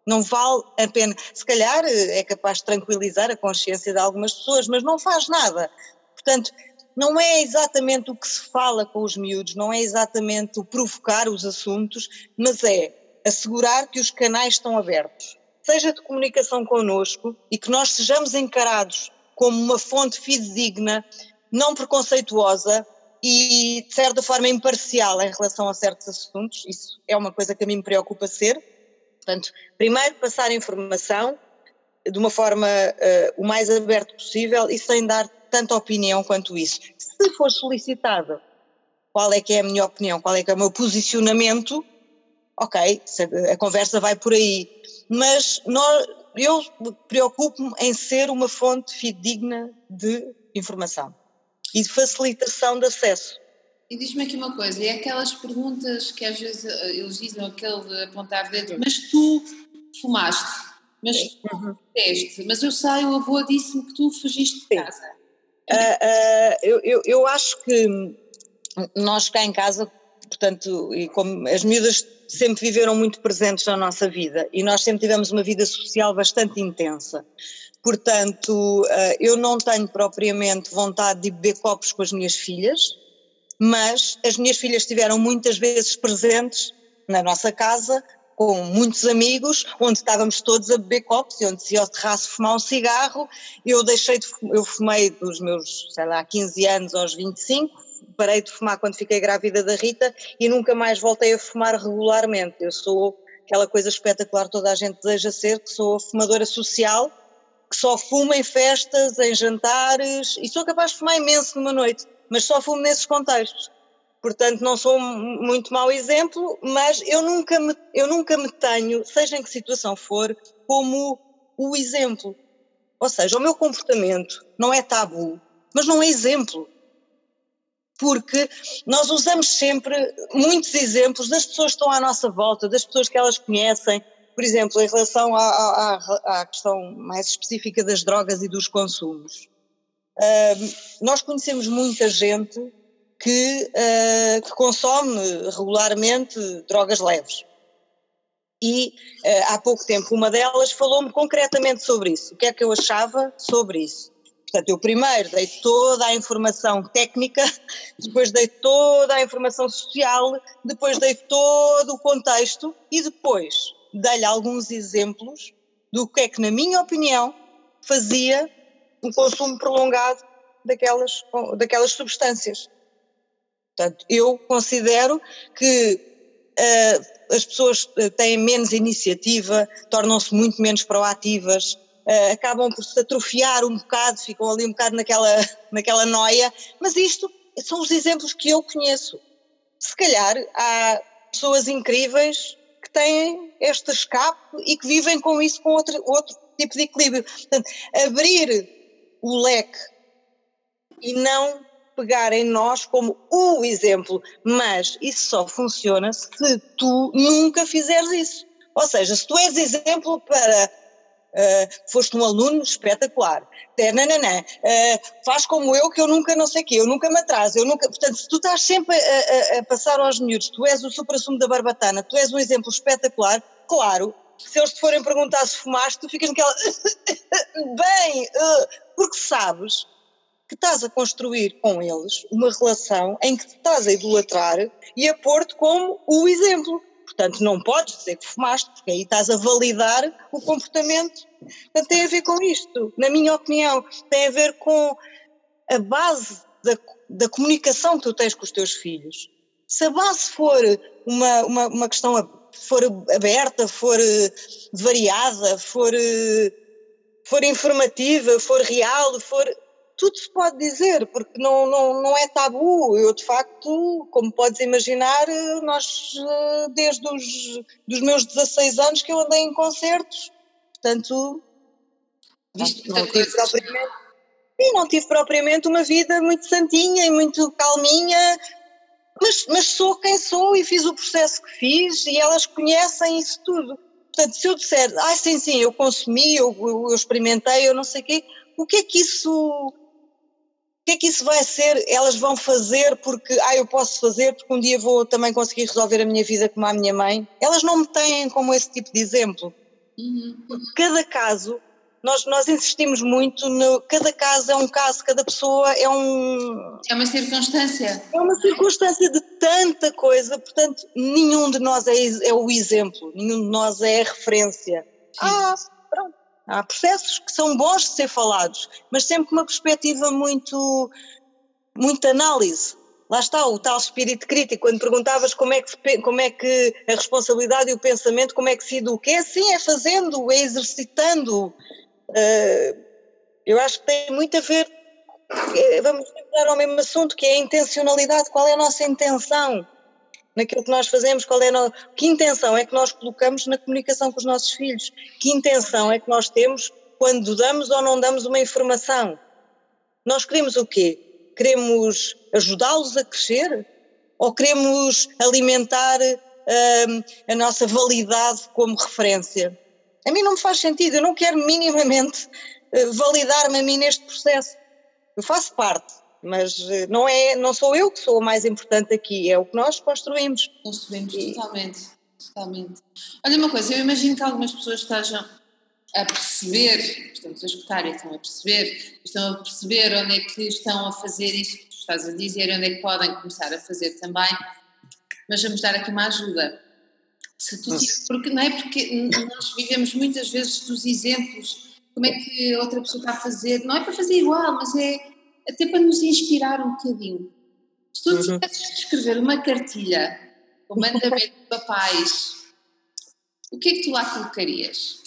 Não vale a pena. Se calhar eh, é capaz de tranquilizar a consciência de algumas pessoas, mas não faz nada. Portanto, não é exatamente o que se fala com os miúdos, não é exatamente o provocar os assuntos, mas é assegurar que os canais estão abertos, seja de comunicação connosco e que nós sejamos encarados como uma fonte fidedigna, não preconceituosa e de certa forma imparcial em relação a certos assuntos, isso é uma coisa que a mim me preocupa ser. Portanto, primeiro passar informação de uma forma uh, o mais aberta possível e sem dar tanta opinião quanto isso. Se for solicitada qual é que é a minha opinião, qual é que é o meu posicionamento, ok, a conversa vai por aí. Mas nós, eu preocupo-me em ser uma fonte fidedigna de informação e de facilitação de acesso. E diz-me aqui uma coisa, é aquelas perguntas que às vezes eh, eles dizem aquele apontar dedo, mas tu fumaste, mas tu uhum. mas eu sei, o avô disse-me que tu fugiste de casa. Uh, uh, eu, eu, eu acho que nós cá em casa, portanto, e como as miúdas sempre viveram muito presentes na nossa vida e nós sempre tivemos uma vida social bastante intensa. Portanto, uh, eu não tenho propriamente vontade de beber copos com as minhas filhas, mas as minhas filhas estiveram muitas vezes presentes na nossa casa, com muitos amigos, onde estávamos todos a beber copos e onde se ia ao terraço fumar um cigarro. Eu deixei de, eu fumei dos meus, sei lá, 15 anos aos 25, parei de fumar quando fiquei grávida da Rita e nunca mais voltei a fumar regularmente. Eu sou aquela coisa espetacular toda a gente deseja ser, que sou fumadora social, que só fumo em festas, em jantares, e sou capaz de fumar imenso numa noite mas só fumo nesses contextos. Portanto, não sou um muito mau exemplo, mas eu nunca, me, eu nunca me tenho, seja em que situação for, como o exemplo. Ou seja, o meu comportamento não é tabu, mas não é exemplo. Porque nós usamos sempre muitos exemplos das pessoas que estão à nossa volta, das pessoas que elas conhecem, por exemplo, em relação à, à, à questão mais específica das drogas e dos consumos. Uh, nós conhecemos muita gente que, uh, que, consome regularmente drogas leves. E uh, há pouco tempo uma delas falou-me concretamente sobre isso. O que é que eu achava sobre isso? Portanto, eu primeiro dei toda a informação técnica, depois dei toda a informação social, depois dei todo o contexto e depois dei-lhe alguns exemplos do que é que, na minha opinião, fazia um consumo prolongado daquelas, daquelas substâncias. Portanto, eu considero que uh, as pessoas eh, têm menos iniciativa, tornam-se muito menos proativas, uh, acabam por se atrofiar um bocado, ficam ali um bocado naquela, naquela noia, mas isto são os exemplos que eu conheço. Se calhar há pessoas incríveis que têm este escape e que vivem com isso com outro, outro tipo de equilíbrio. Portanto, abrir o leque e não pegar em nós como o exemplo, mas isso só funciona se tu nunca fizeres isso. Ou seja, se tu és exemplo para uh, foste um aluno espetacular, não, uh, faz como eu que eu nunca não sei o quê, eu nunca me atraso, eu nunca, portanto, se tu estás sempre a, a, a passar aos miúdos, tu és o supra-sumo da barbatana, tu és um exemplo espetacular, claro, se eles te forem perguntar se fumaste, tu ficas naquela. Bem, uh, porque sabes que estás a construir com eles uma relação em que te estás a idolatrar e a pôr-te como o exemplo. Portanto, não podes dizer que fumaste, porque aí estás a validar o comportamento. Portanto, tem a ver com isto, na minha opinião, tem a ver com a base da, da comunicação que tu tens com os teus filhos. Se a base for uma, uma, uma questão for aberta, for eh, variada, for, eh, for informativa, for real, for tudo se pode dizer, porque não, não, não é tabu. Eu, de facto, como podes imaginar, eh, nós, desde os dos meus 16 anos que eu andei em concertos, portanto, Viste não, tive propriamente, e não tive propriamente uma vida muito santinha e muito calminha, mas, mas sou quem sou e fiz o processo que fiz e elas conhecem isso tudo. Portanto, se eu disser, ah, sim, sim, eu consumi, eu, eu, experimentei, eu não sei o quê, o que é que isso que é que isso vai ser? Elas vão fazer porque, ah, eu posso fazer porque um dia vou também conseguir resolver a minha vida como a minha mãe. Elas não me têm como esse tipo de exemplo. Uhum. Cada caso nós, nós insistimos muito no cada caso é um caso, cada pessoa é um. É uma circunstância. É uma circunstância de tanta coisa, portanto, nenhum de nós é, é o exemplo, nenhum de nós é a referência. Ah, pronto. Há processos que são bons de ser falados, mas sempre com uma perspectiva muito, muito análise. Lá está o tal espírito crítico, quando perguntavas como é que, como é que a responsabilidade e o pensamento, como é que se educa, é assim, é fazendo, é exercitando, Uh, eu acho que tem muito a ver, é, vamos voltar ao mesmo assunto, que é a intencionalidade, qual é a nossa intenção naquilo que nós fazemos, qual é no... que intenção é que nós colocamos na comunicação com os nossos filhos, que intenção é que nós temos quando damos ou não damos uma informação. Nós queremos o quê? Queremos ajudá-los a crescer? Ou queremos alimentar uh, a nossa validade como referência? A mim não me faz sentido, eu não quero minimamente uh, validar-me a mim neste processo. Eu faço parte, mas uh, não, é, não sou eu que sou a mais importante aqui, é o que nós construímos. Construímos, e... totalmente, totalmente. Olha uma coisa, eu imagino que algumas pessoas estejam a perceber, estamos a escutar e estão a perceber, estão a perceber onde é que estão a fazer isso que tu estás a dizer, onde é que podem começar a fazer também, mas vamos dar aqui uma ajuda. Se tu, porque, não é? porque nós vivemos muitas vezes dos exemplos, como é que outra pessoa está a fazer, não é para fazer igual, mas é até para nos inspirar um bocadinho. Se tu uhum. tivesses de escrever uma cartilha com mandamento de papais, o que é que tu lá colocarias?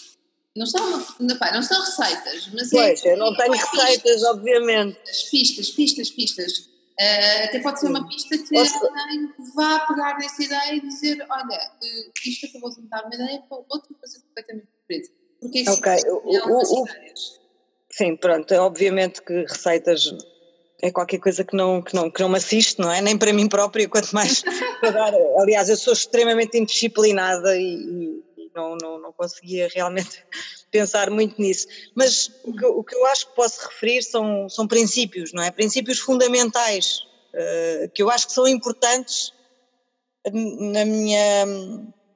Não são, pá, não são receitas, mas pois, é. eu não tenho receitas, pistas, obviamente. Pistas, pistas, pistas. Uh, até pode ser uma pista que alguém vá pegar nessa ideia e dizer: Olha, uh, isto acabou de me dar uma ideia para outra coisa completamente diferente. Porque é okay. o, o, Sim, pronto, é obviamente que receitas é qualquer coisa que não, que não, que não me assiste, não é? Nem para mim própria, quanto mais dar. Aliás, eu sou extremamente indisciplinada e, e não, não, não conseguia realmente pensar muito nisso. Mas o que, o que, eu acho que posso referir são, são princípios, não é? Princípios fundamentais, uh, que eu acho que são importantes na minha,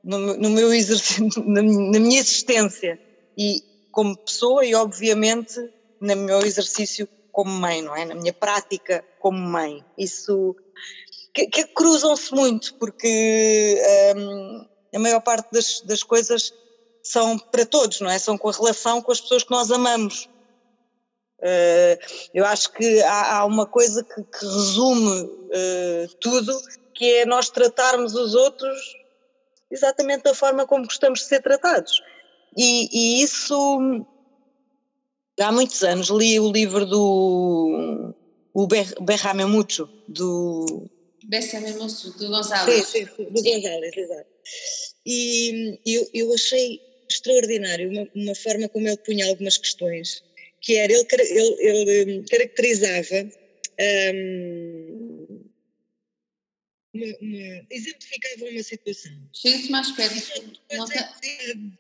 no, no meu exercício, na, na, minha existência e como pessoa e obviamente no meu exercício como mãe, não é? Na minha prática como mãe. Isso que, que cruzam-se muito, porque um, a maior parte das, das coisas são para todos, não é? São com a relação com as pessoas que nós amamos. Uh, eu acho que há, há uma coisa que, que resume uh, tudo, que é nós tratarmos os outros exatamente da forma como gostamos de ser tratados. E, e isso, há muitos anos, li o livro do o Berrame Mucho, do... Berrame Mucho, do Gonzalez. Sim, sim, do Gonzalez, exato. E eu, eu achei extraordinário, uma, uma, forma como ele punha algumas questões, que era, ele, ele, ele hum, caracterizava, um, uma, uma, exemplificava uma situação. Chega-te mais perto.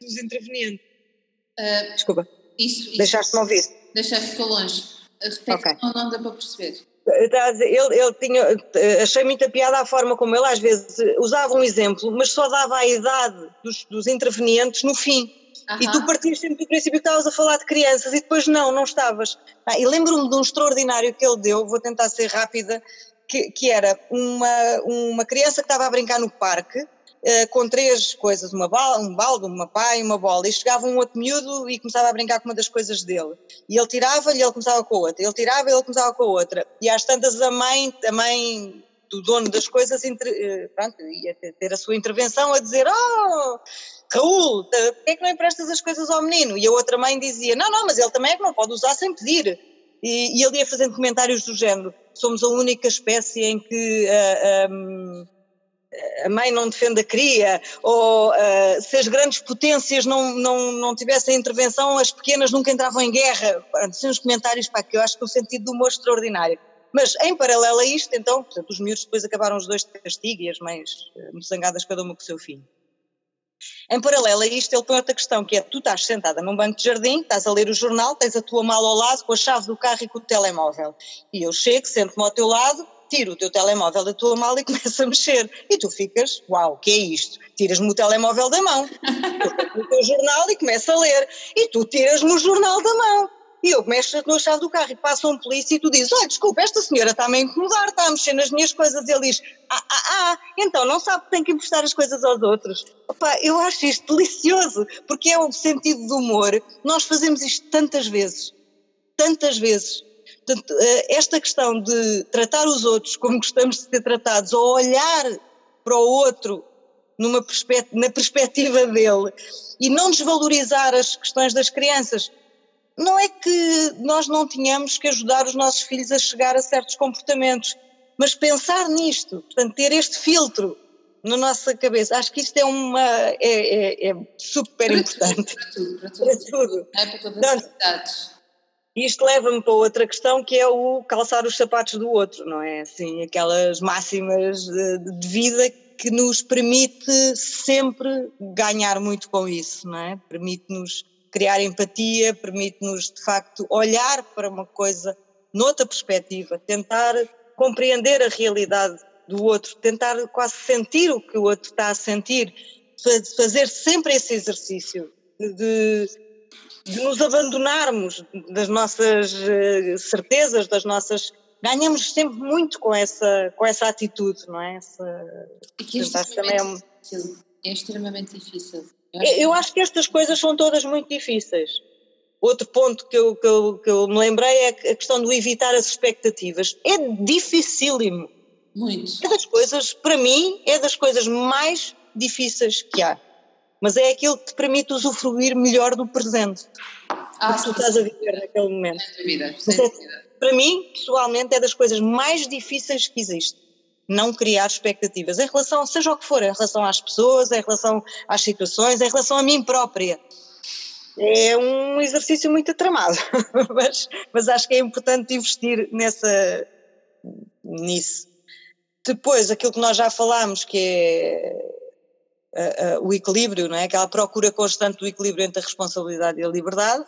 Dos intervenientes. Uh, Desculpa. Isso, Deixaste-me ouvir. Deixaste, ficou longe. Repete, okay. não, não dá para perceber. Ele, ele tinha, achei muita piada a forma como ele às vezes usava um exemplo, mas só dava a idade dos, dos intervenientes no fim. Uhum. E tu partias sempre do princípio que estavas a falar de crianças e depois não, não estavas. Ah, e lembro-me de um extraordinário que ele deu, vou tentar ser rápida, que, que era uma, uma criança que estava a brincar no parque uh, com três coisas, uma bala, um balde, uma pá e uma bola, e chegava um outro miúdo e começava a brincar com uma das coisas dele. E ele tirava-lhe e ele começava com a outra, ele tirava e ele começava com a outra. E às tantas a mãe, a mãe do dono das coisas, entre, uh, pronto, ia ter a sua intervenção a dizer, oh, Raul, porquê é que não emprestas as coisas ao menino? E a outra mãe dizia, não, não, mas ele também é que não pode usar sem pedir. E, e ele ia fazendo comentários do género, somos a única espécie em que... Uh, um, a mãe não defende a cria, ou uh, se as grandes potências não, não, não tivessem intervenção, as pequenas nunca entravam em guerra. São uns comentários para que eu acho que é um sentido de humor extraordinário. Mas em paralelo a isto, então, portanto, os miúdos depois acabaram os dois de castigo e as mães uh, muito zangadas cada uma com o seu filho. Em paralelo a isto, ele põe outra questão, que é tu estás sentada num banco de jardim, estás a ler o jornal, tens a tua mala ao lado com a chave do carro e com o telemóvel. E eu chego, sento-me ao teu lado tira o teu telemóvel da tua mala e começa a mexer. E tu ficas, uau, o que é isto? Tiras-me o telemóvel da mão, o teu jornal e começa a ler. E tu tiras-me o jornal da mão. E eu começo a chave do carro e passa um polícia e tu dizes, olha, desculpa, esta senhora está-me a incomodar, está a mexer nas minhas coisas. E ele diz, ah, ah, ah, então não sabe que tem que emprestar as coisas aos outros. Opa, eu acho isto delicioso, porque é o sentido do humor. Nós fazemos isto tantas vezes, tantas vezes. Portanto, eh, esta questão de tratar os outros como gostamos de ser tratados, ou olhar para o outro numa na perspectiva dele e não desvalorizar as questões das crianças não é que nós não tenhamos que ajudar os nossos filhos a chegar a certos comportamentos, mas pensar nisto, portanto, ter este filtro na nossa cabeça, acho que isto é uma é, é, é super para importante. Tudo, para tudo, para tudo. Para tudo. É para todas as idades. Isto leva-me para outra questão que é o calçar os sapatos do outro, não é? Assim, aquelas máximas de, de vida que nos permite sempre ganhar muito com isso, não é? Permite-nos criar empatia, permite-nos de facto olhar para uma coisa noutra perspectiva, tentar compreender a realidade do outro, tentar quase sentir o que o outro está a sentir, fazer sempre esse exercício de, de nos abandonarmos das nossas eh, certezas, das nossas ganhamos sempre muito com essa, com essa atitude, não é? Essa, e que isto também é, difícil, é extremamente difícil. Eu acho que estas coisas são todas muito difíceis. Outro ponto que eu, que eu, que eu me lembrei é a questão do evitar as expectativas. É dificílimo. Muito. É das coisas, para mim, é das coisas mais difíceis que há. Mas é aquilo que te permite usufruir melhor do presente. Ah, que tu estás a viver naquele momento. Sem dúvida, sem é, dúvida. Para mim, pessoalmente, é das coisas mais difíceis que existe não criar expectativas em relação, seja o que for, em relação às pessoas, em relação às situações, em relação a mim própria. É um exercício muito tramado, mas, mas acho que é importante investir nessa, nisso. Depois, aquilo que nós já falámos, que é a, a, o equilíbrio, não é? Aquela procura constante do equilíbrio entre a responsabilidade e a liberdade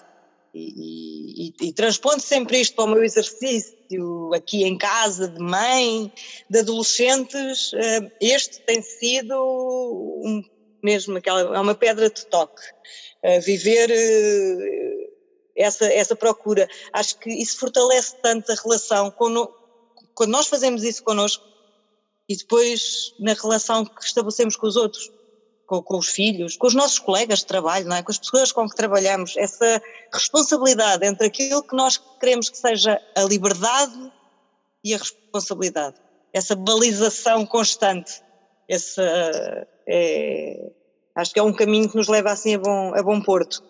e, e, e transpondo sempre isto para o meu exercício aqui em casa, de mãe, de adolescentes, eh, este tem sido um, mesmo aquela, é uma pedra de toque. Viver eh, essa, essa procura. Acho que isso fortalece tanto a relação. Quando, quando nós fazemos isso connosco e depois na relação que estabelecemos com os outros com, com, os filhos, com os nossos colegas de trabalho, não é? com as pessoas com que trabalhamos, essa responsabilidade entre aquilo que nós queremos que seja a liberdade e a responsabilidade, essa balização constante, essa, é, acho que é um caminho que nos leva assim a bom, a bom porto.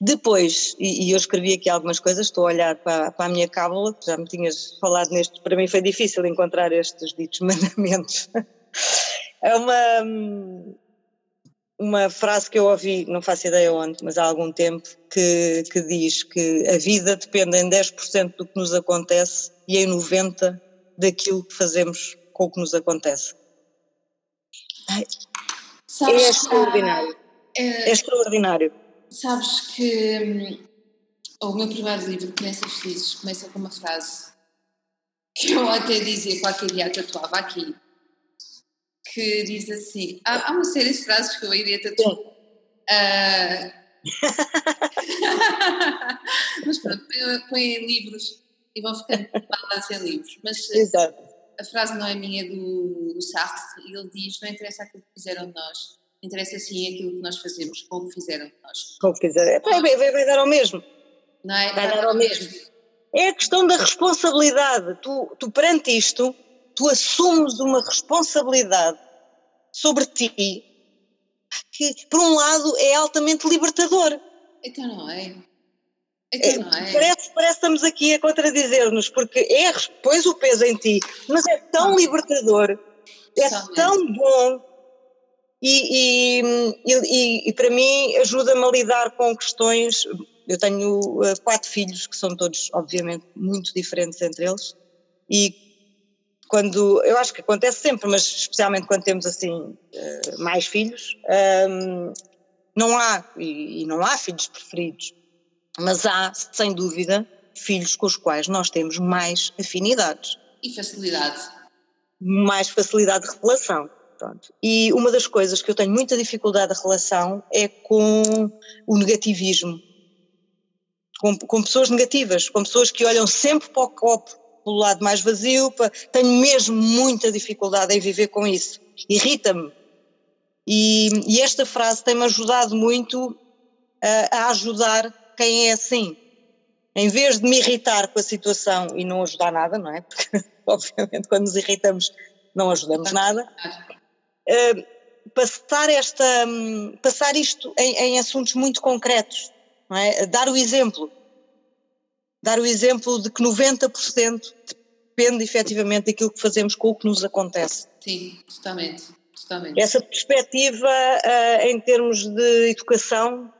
Depois, e, e, eu escrevi aqui algumas coisas, estou a olhar para, para a minha cábula, já me tinhas falado neste, para mim foi difícil encontrar estes ditos mandamentos. É uma, uma frase que eu ouvi, não faço ideia onde, mas há algum tempo, que, que diz que a vida depende em 10% do que nos acontece e em 90% daquilo que fazemos com o que nos acontece. Sabes, é extraordinário. É, é extraordinário. Sabes que hum, o meu primeiro livro, Crianças Felizes, começa com uma frase que eu até dizia qualquer dia tatuava aqui que diz assim: há, há uma série de frases que eu iria tatuar. Uh... mas pronto, põe em livros e vão ficando faladas em livros. Mas Exato. a frase não é minha é do, do Sartre, ele diz: não interessa aquilo que fizeram de nós, interessa sim aquilo que nós fazemos, como fizeram de nós. Como fizeram. Vai, vai, vai dar ao mesmo. Não é? Vai, vai dar ao mesmo. mesmo. É a questão da responsabilidade. Tu, tu perante isto, tu assumes uma responsabilidade sobre ti que, por um lado, é altamente libertador. Então não é? Então é, não é? Parece, parece que estamos aqui a contradizer-nos, porque é, pões o peso em ti, mas é tão libertador, é tão bom e, e, e, e para mim ajuda-me a lidar com questões. Eu tenho uh, quatro filhos que são todos, obviamente, muito diferentes entre eles e quando, eu acho que acontece sempre, mas especialmente quando temos assim eh, mais filhos, um, não há, e não há filhos preferidos, mas há, sem dúvida, filhos com os quais nós temos mais afinidades. E facilidade. Mais facilidade de relação. Pronto. E uma das coisas que eu tenho muita dificuldade de relação é com o negativismo. Com, com pessoas negativas, com pessoas que olham sempre para o copo pelo lado mais vazio. Tenho mesmo muita dificuldade em viver com isso. Irrita-me. E, e, esta frase tem-me ajudado muito a, a ajudar quem é assim. Em vez de me irritar com a situação e não ajudar nada, não é? Porque, obviamente, quando nos irritamos, não ajudamos nada. Uh, passar esta, um, passar isto em, em, assuntos muito concretos, é? Dar o exemplo. Dar o exemplo de que 90% depende efetivamente daquilo que fazemos com o que nos acontece. Sim, totalmente. totalmente. Essa perspectiva uh, em termos de educação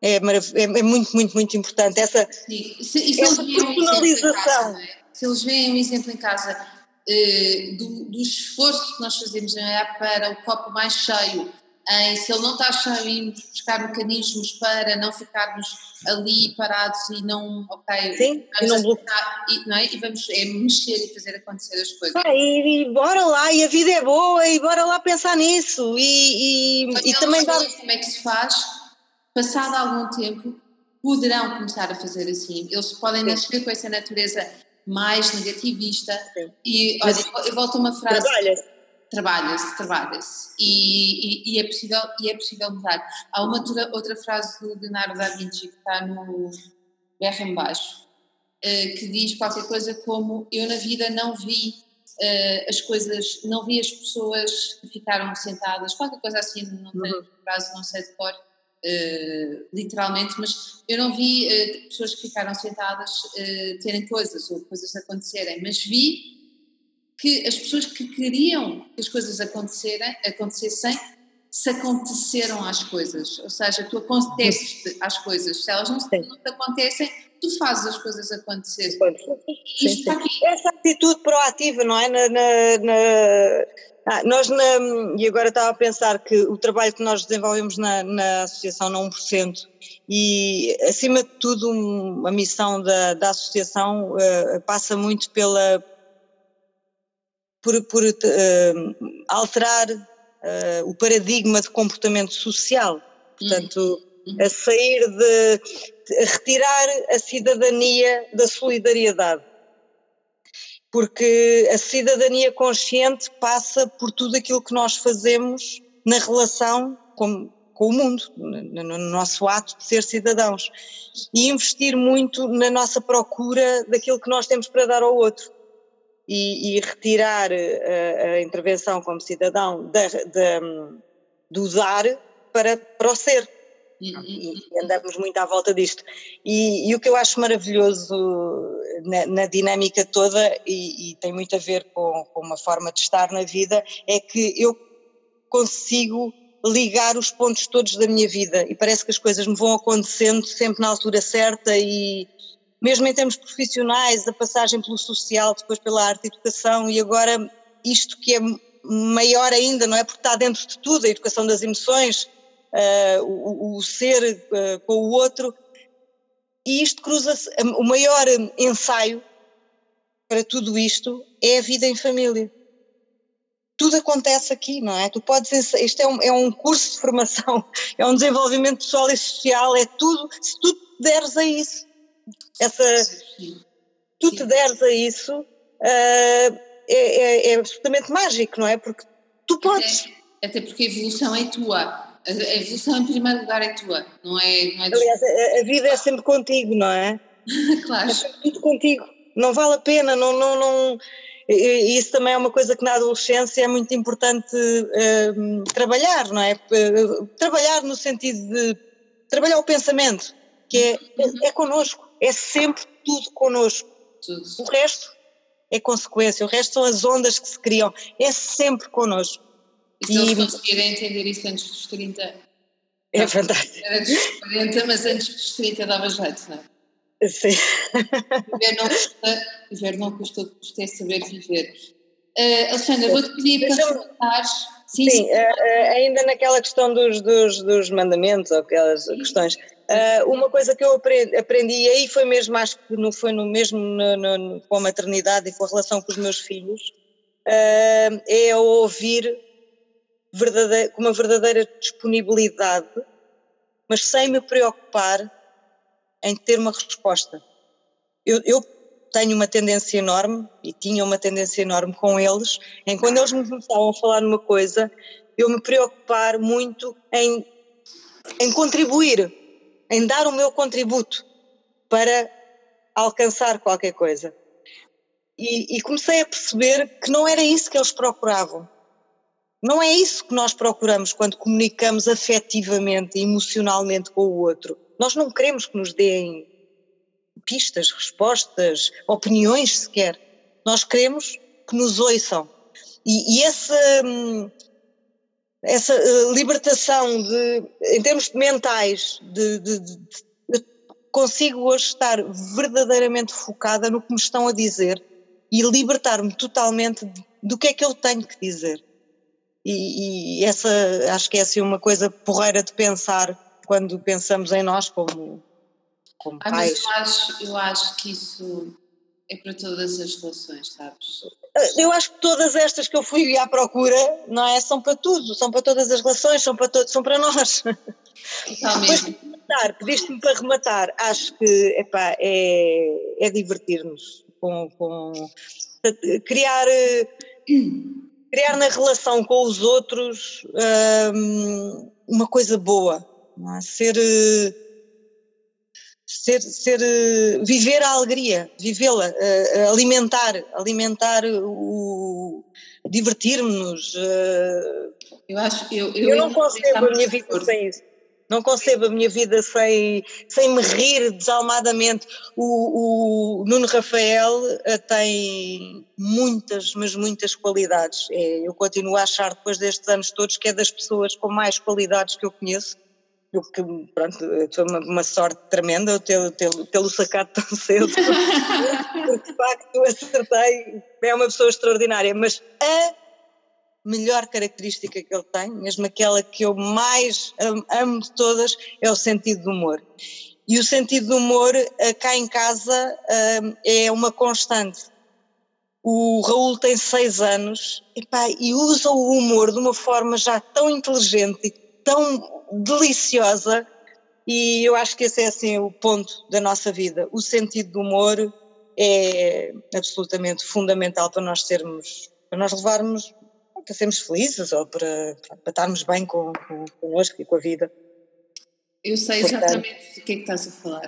é, é, é, muito, muito, muito importante. Essa, Sim. Se, e se essa personalização. É? Se eles veem um exemplo em casa eh, do, do, esforço que nós fazemos em olhar para o copo mais cheio, em se ele não está cheio, irmos buscar mecanismos para não ficarmos ali parados e não, ok, Sim, vamos não bloquear, e, não é? e vamos é, mexer e fazer acontecer as coisas. Ah, e, e, bora lá, e a vida é boa, e bora lá pensar nisso, e, e, e também dá... Como é que se faz? passado algum tempo, poderão começar a fazer assim. Eles podem nascer com essa natureza mais negativista. Sim. E olha, eu volto a uma frase. Trabalha-se. Trabalha-se, trabalha-se. E, e, e, é possível, e é possível mudar. Há uma outra frase do Leonardo da Vinci que está no berra em baixo, eh, que diz qualquer coisa como eu na vida não vi uh, as coisas, não vi as pessoas que ficaram sentadas, qualquer coisa assim, não tenho uhum. frase, não sei de cor, Uh, literalmente, mas eu não vi uh, pessoas que ficaram sentadas uh, terem coisas ou coisas acontecerem, mas vi que as pessoas que queriam que as coisas acontecerem, acontecessem, se aconteceram às coisas, ou seja, tu aconteceste às coisas, se elas não, não te acontecem, tu fazes as coisas acontecerem. Essa atitude proativa, não é? Na, na, na ah, nós, na, e agora estava a pensar que o trabalho que nós desenvolvemos na, na Associação na 1%, e acima de tudo um, a missão da, da Associação uh, passa muito pela por, por uh, alterar uh, o paradigma de comportamento social, portanto uhum. a sair de, de a retirar a cidadania da solidariedade porque a cidadania consciente passa por tudo aquilo que nós fazemos na relação com, com o mundo, no, no, nosso ato de ser cidadãos. E investir muito na nossa procura daquilo que nós temos para dar ao outro. E, e retirar a, eh, a, intervenção como cidadão da, da, do dar para, para o ser. E, e andamos muito à volta disto. E, e, o que eu acho maravilhoso na, na dinâmica toda, e, e, tem muito a ver com, com uma forma de estar na vida, é que eu consigo ligar os pontos todos da minha vida e parece que as coisas me vão acontecendo sempre na altura certa e mesmo em termos profissionais, a passagem pelo social, depois pela arte e educação e agora isto que é maior ainda, não é? Porque está dentro de tudo, a educação das emoções, uh, o, o, ser uh, com o outro, e isto cruza-se. O maior ensaio para tudo isto é a vida em família. Tudo acontece aqui, não é? Tu podes isto é um, é um curso de formação, é um desenvolvimento pessoal e social, é tudo, se tu deres a isso, essa, tu te deres a isso, uh, é, é, é, absolutamente mágico, não é? Porque tu podes. Até, até porque a evolução é tua a evolução em primeiro lugar é tua, não é? Não é Aliás, a, a, vida é sempre contigo, não é? claro. É sempre contigo, não vale a pena, não, não, não. E isso também é uma coisa que na adolescência é muito importante uh, trabalhar, não é? Trabalhar no sentido de trabalhar o pensamento, que é, uhum. é, connosco, é sempre tudo connosco. Tudo. O resto é consequência, o resto são as ondas que se criam, é sempre connosco. E se eles conseguirem entender isso antes dos 30. É fantástico. Era dos 40, mas antes dos 30 dava jeito, não é? Sim. Viver não custa, viver não custa, custa é saber viver. Uh, Alexandra, vou-te pedir para contares Sim, sim. Uh, ainda naquela questão dos, dos, dos mandamentos, ou aquelas sim. questões. Uh, uma coisa que eu aprendi, aprendi, e aí foi mesmo, acho que no, foi no mesmo no, no, com a maternidade e com a relação com os meus filhos, uh, é ouvir com uma verdadeira disponibilidade, mas sem me preocupar em ter uma resposta. Eu, eu tenho uma tendência enorme, e tinha uma tendência enorme com eles, em quando eles me começavam a falar numa coisa, eu me preocupar muito em, em contribuir, em dar o meu contributo para alcançar qualquer coisa. E, e, comecei a perceber que não era isso que eles procuravam. Não é isso que nós procuramos quando comunicamos afetivamente emocionalmente com o outro. Nós não queremos que nos deem pistas, respostas, opiniões sequer. Nós queremos que nos ouçam. E, e essa, hum, essa eh, libertação de, em termos mentais, de, de, de, consigo hoje estar verdadeiramente focada no que me estão a dizer e libertar-me totalmente do que é que eu tenho que dizer. E, e, essa acho que é assim uma coisa porreira de pensar quando pensamos em nós como, como ah, pais. Mas eu acho, eu acho que isso é para todas as relações, sabes? Eu acho que todas estas que eu fui à procura, não é? São para tudo, são para todas as relações, são para, todos, são para nós. Totalmente. rematar, pediste-me para rematar, acho que epá, é, é divertir-nos com, com criar, criar na relação com os outros um, uma coisa boa, é? ser ser, ser eh, viver a alegria, vivê-la, uh, alimentar, alimentar o divertir-nos. Uh, eu acho eu, eu, eu não concebo a minha vida sem isso. Não concebo a minha vida sem, sem me rir desalmadamente. O, o Nuno Rafael tem muitas, mas muitas qualidades. É, eu continuo a achar, depois destes anos todos, que é das pessoas com mais qualidades que eu conheço o que, pronto, foi uma, uma sorte tremenda eu tê-lo tê sacado tão cedo, porque de facto acertei, é uma pessoa extraordinária, mas a melhor característica que ele tem, mesmo aquela que eu mais amo de todas, é o sentido do humor. E o sentido do humor eh, cá em casa é uma constante. O Raul tem seis anos epá, e usa o humor de uma forma já tão inteligente e tão deliciosa e eu acho que esse é assim o ponto da nossa vida. O sentido do humor é absolutamente fundamental para nós sermos, para nós levarmos, para sermos felizes ou para, para estarmos bem com, com, connosco e com a vida. Eu sei exatamente do que é que estás a falar.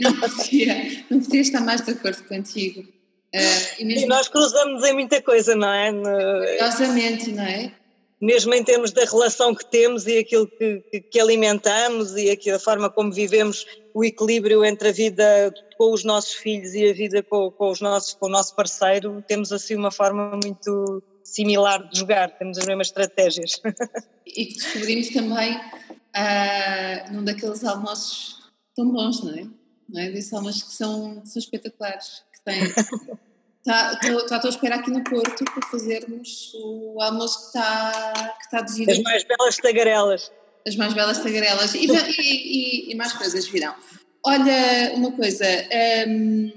não, podia, não podia estar mais de acordo contigo. Uh, e, e, nós cruzamos em muita coisa, não é? No... Curiosamente, não é? Mesmo em termos da relação que temos e aquilo que, que alimentamos e aqui, a forma como vivemos o equilíbrio entre a vida com os nossos filhos e a vida com, com, os nossos, com o nosso parceiro, temos assim uma forma muito similar de jogar, temos as mesmas estratégias. E que descobrimos também uh, num daqueles almoços tão bons, não é? Não é? Almoços que são, são espetaculares, que têm Estou à espera aqui no Porto para fazermos o almoço que está, que está devido. As mais belas tagarelas. As mais belas tagarelas. E, e, e, mais coisas virão. Olha, uma coisa, um,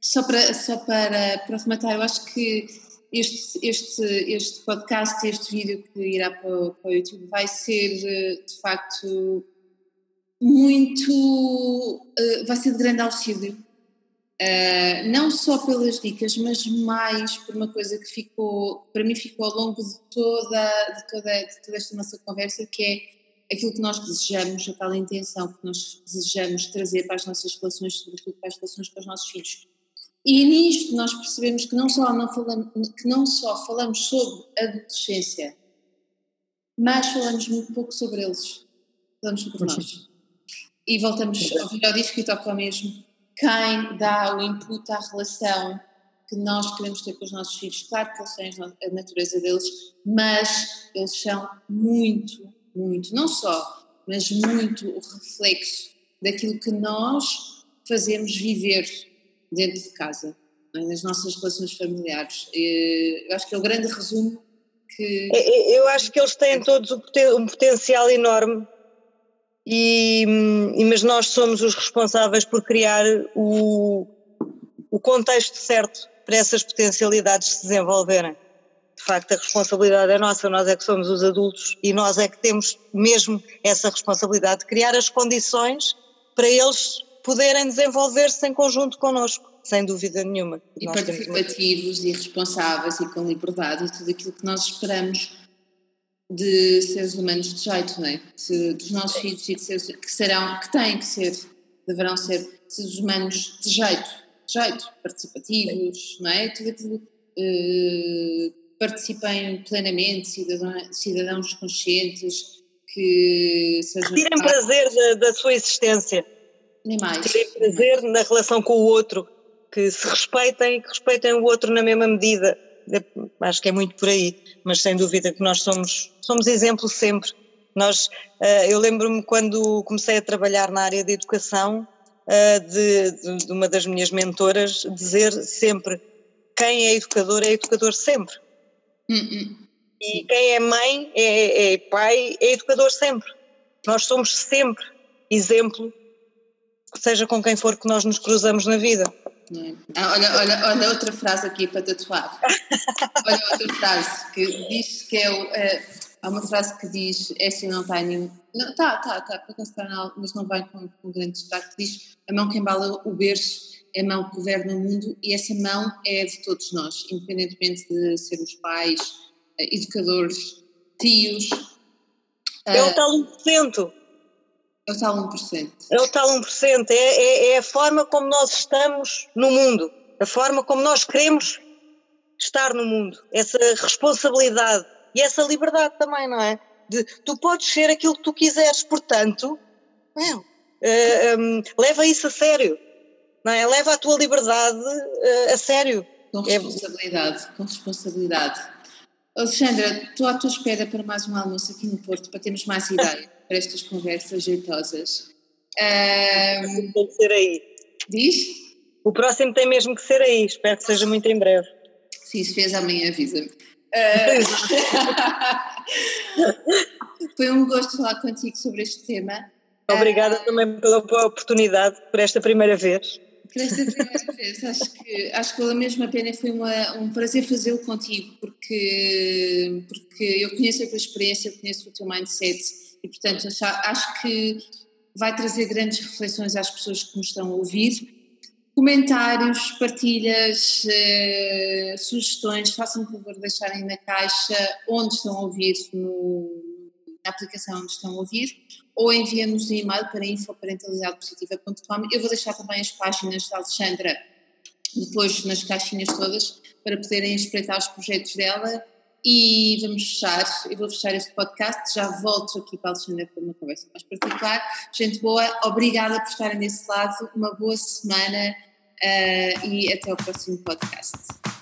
só, para, só para, para rematar, eu acho que este, este, este podcast, este vídeo que irá para o, para o YouTube vai ser de facto muito. Uh, vai ser de grande auxílio Uh, não só pelas dicas, mas mais por uma coisa que ficou, para mim ficou ao longo de toda, de toda, de toda esta nossa conversa, que é aquilo que nós desejamos, a tal intenção que nós desejamos trazer para as nossas relações, sobretudo para as relações com os nossos filhos. E nisto nós percebemos que não só, não falamos, que não só falamos sobre a adolescência, mas falamos muito pouco sobre eles. Falamos sobre nós. E voltamos ao vídeo disco e toca ao mesmo quem dá o input à relação que nós queremos ter com os nossos filhos. Claro que eles têm a natureza deles, mas eles são muito, muito, não só, mas muito o reflexo daquilo que nós fazemos viver dentro de casa, é? nas nossas relações familiares. Eu acho que é o grande resumo porque. É, é, eu acho que eles têm todos um potencial enorme, e, mas nós somos os responsáveis por criar o, o contexto certo para essas potencialidades se desenvolverem. De facto, a responsabilidade é nossa, nós é que somos os adultos e nós é que temos mesmo essa responsabilidade de criar as condições para eles poderem desenvolver-se em conjunto connosco, sem dúvida nenhuma. E participativos e responsáveis e com liberdade e tudo aquilo que nós esperamos de seres humanos de jeito, não é? De, dos nossos filhos e de seres, que serão, que têm que ser, deverão ser seres humanos de jeito, de jeito, participativos, não é? Tudo aquilo uh, participem plenamente, cidadãos, cidadãos conscientes, que sejam. Tirem prazer da, da sua existência nem mais. Terem prazer na relação com o outro, que se respeitem e que respeitem o outro na mesma medida. Acho que é muito por aí, mas sem dúvida que nós somos, somos exemplo sempre. Nós, eh, eu lembro-me quando comecei a trabalhar na área de educação, eh, de, de uma das minhas mentoras dizer sempre quem é educador é educador sempre. Uh -uh. E quem é mãe, é, é, pai, é educador sempre. Nós somos sempre exemplo seja com quem for que nós nos cruzamos na vida. Ah, olha, olha, olha outra frase aqui para tatuar. olha outra frase que diz que é, o, é há uma frase que diz é assim não está nenhum não, tá, tá, tá, por acaso está mas não vai com, com grande destaque, diz a mão que embala o berço é a mão que governa o mundo e essa mão é de todos nós, independentemente de sermos pais, eh, educadores, tios. É o tal 1%. É o tal 1%. É o tal 1%. É, é, é a forma como nós estamos no mundo, a forma como nós queremos estar no mundo. Essa responsabilidade e essa liberdade também, não é? De, tu podes ser aquilo que tu quiseres, portanto, meu, uh, eh, um, ehm, leva isso a sério, não é? Leva a tua liberdade uh, a sério. Com é responsabilidade, é... com responsabilidade. Alexandra, estou à tua espera para mais um almoço aqui no Porto, para termos mais ideia para estas conversas jeitosas. Um, tem que ser aí. Diz? O próximo tem mesmo que ser aí, espero que seja muito em breve. Sim, se fez amanhã, avisa-me. Uh, foi um gosto falar contigo sobre este tema. Obrigada uh, também pela oportunidade, por esta primeira vez. Por esta primeira vez, acho que, acho que valeu mesmo a pena foi uma, um prazer fazê-lo contigo, porque, porque eu conheço a tua experiência, eu conheço o teu mindset e, portanto, acho que vai trazer grandes reflexões às pessoas que nos estão a ouvir. Comentários, partilhas, eh, sugestões, façam-me favor de deixarem na caixa onde estão a ouvir, no, na aplicação onde estão a ouvir, ou enviem-nos um e-mail para infoparentalidadepositiva.com. Eu vou deixar também as páginas da Alexandra depois nas caixinhas todas para poderem espreitar os projetos dela e vamos fechar, eu vou fechar este podcast, já volto aqui para a Alexandra para uma conversa mais particular. Gente boa, obrigada por estarem desse lado, uma boa semana uh, e até o próximo podcast.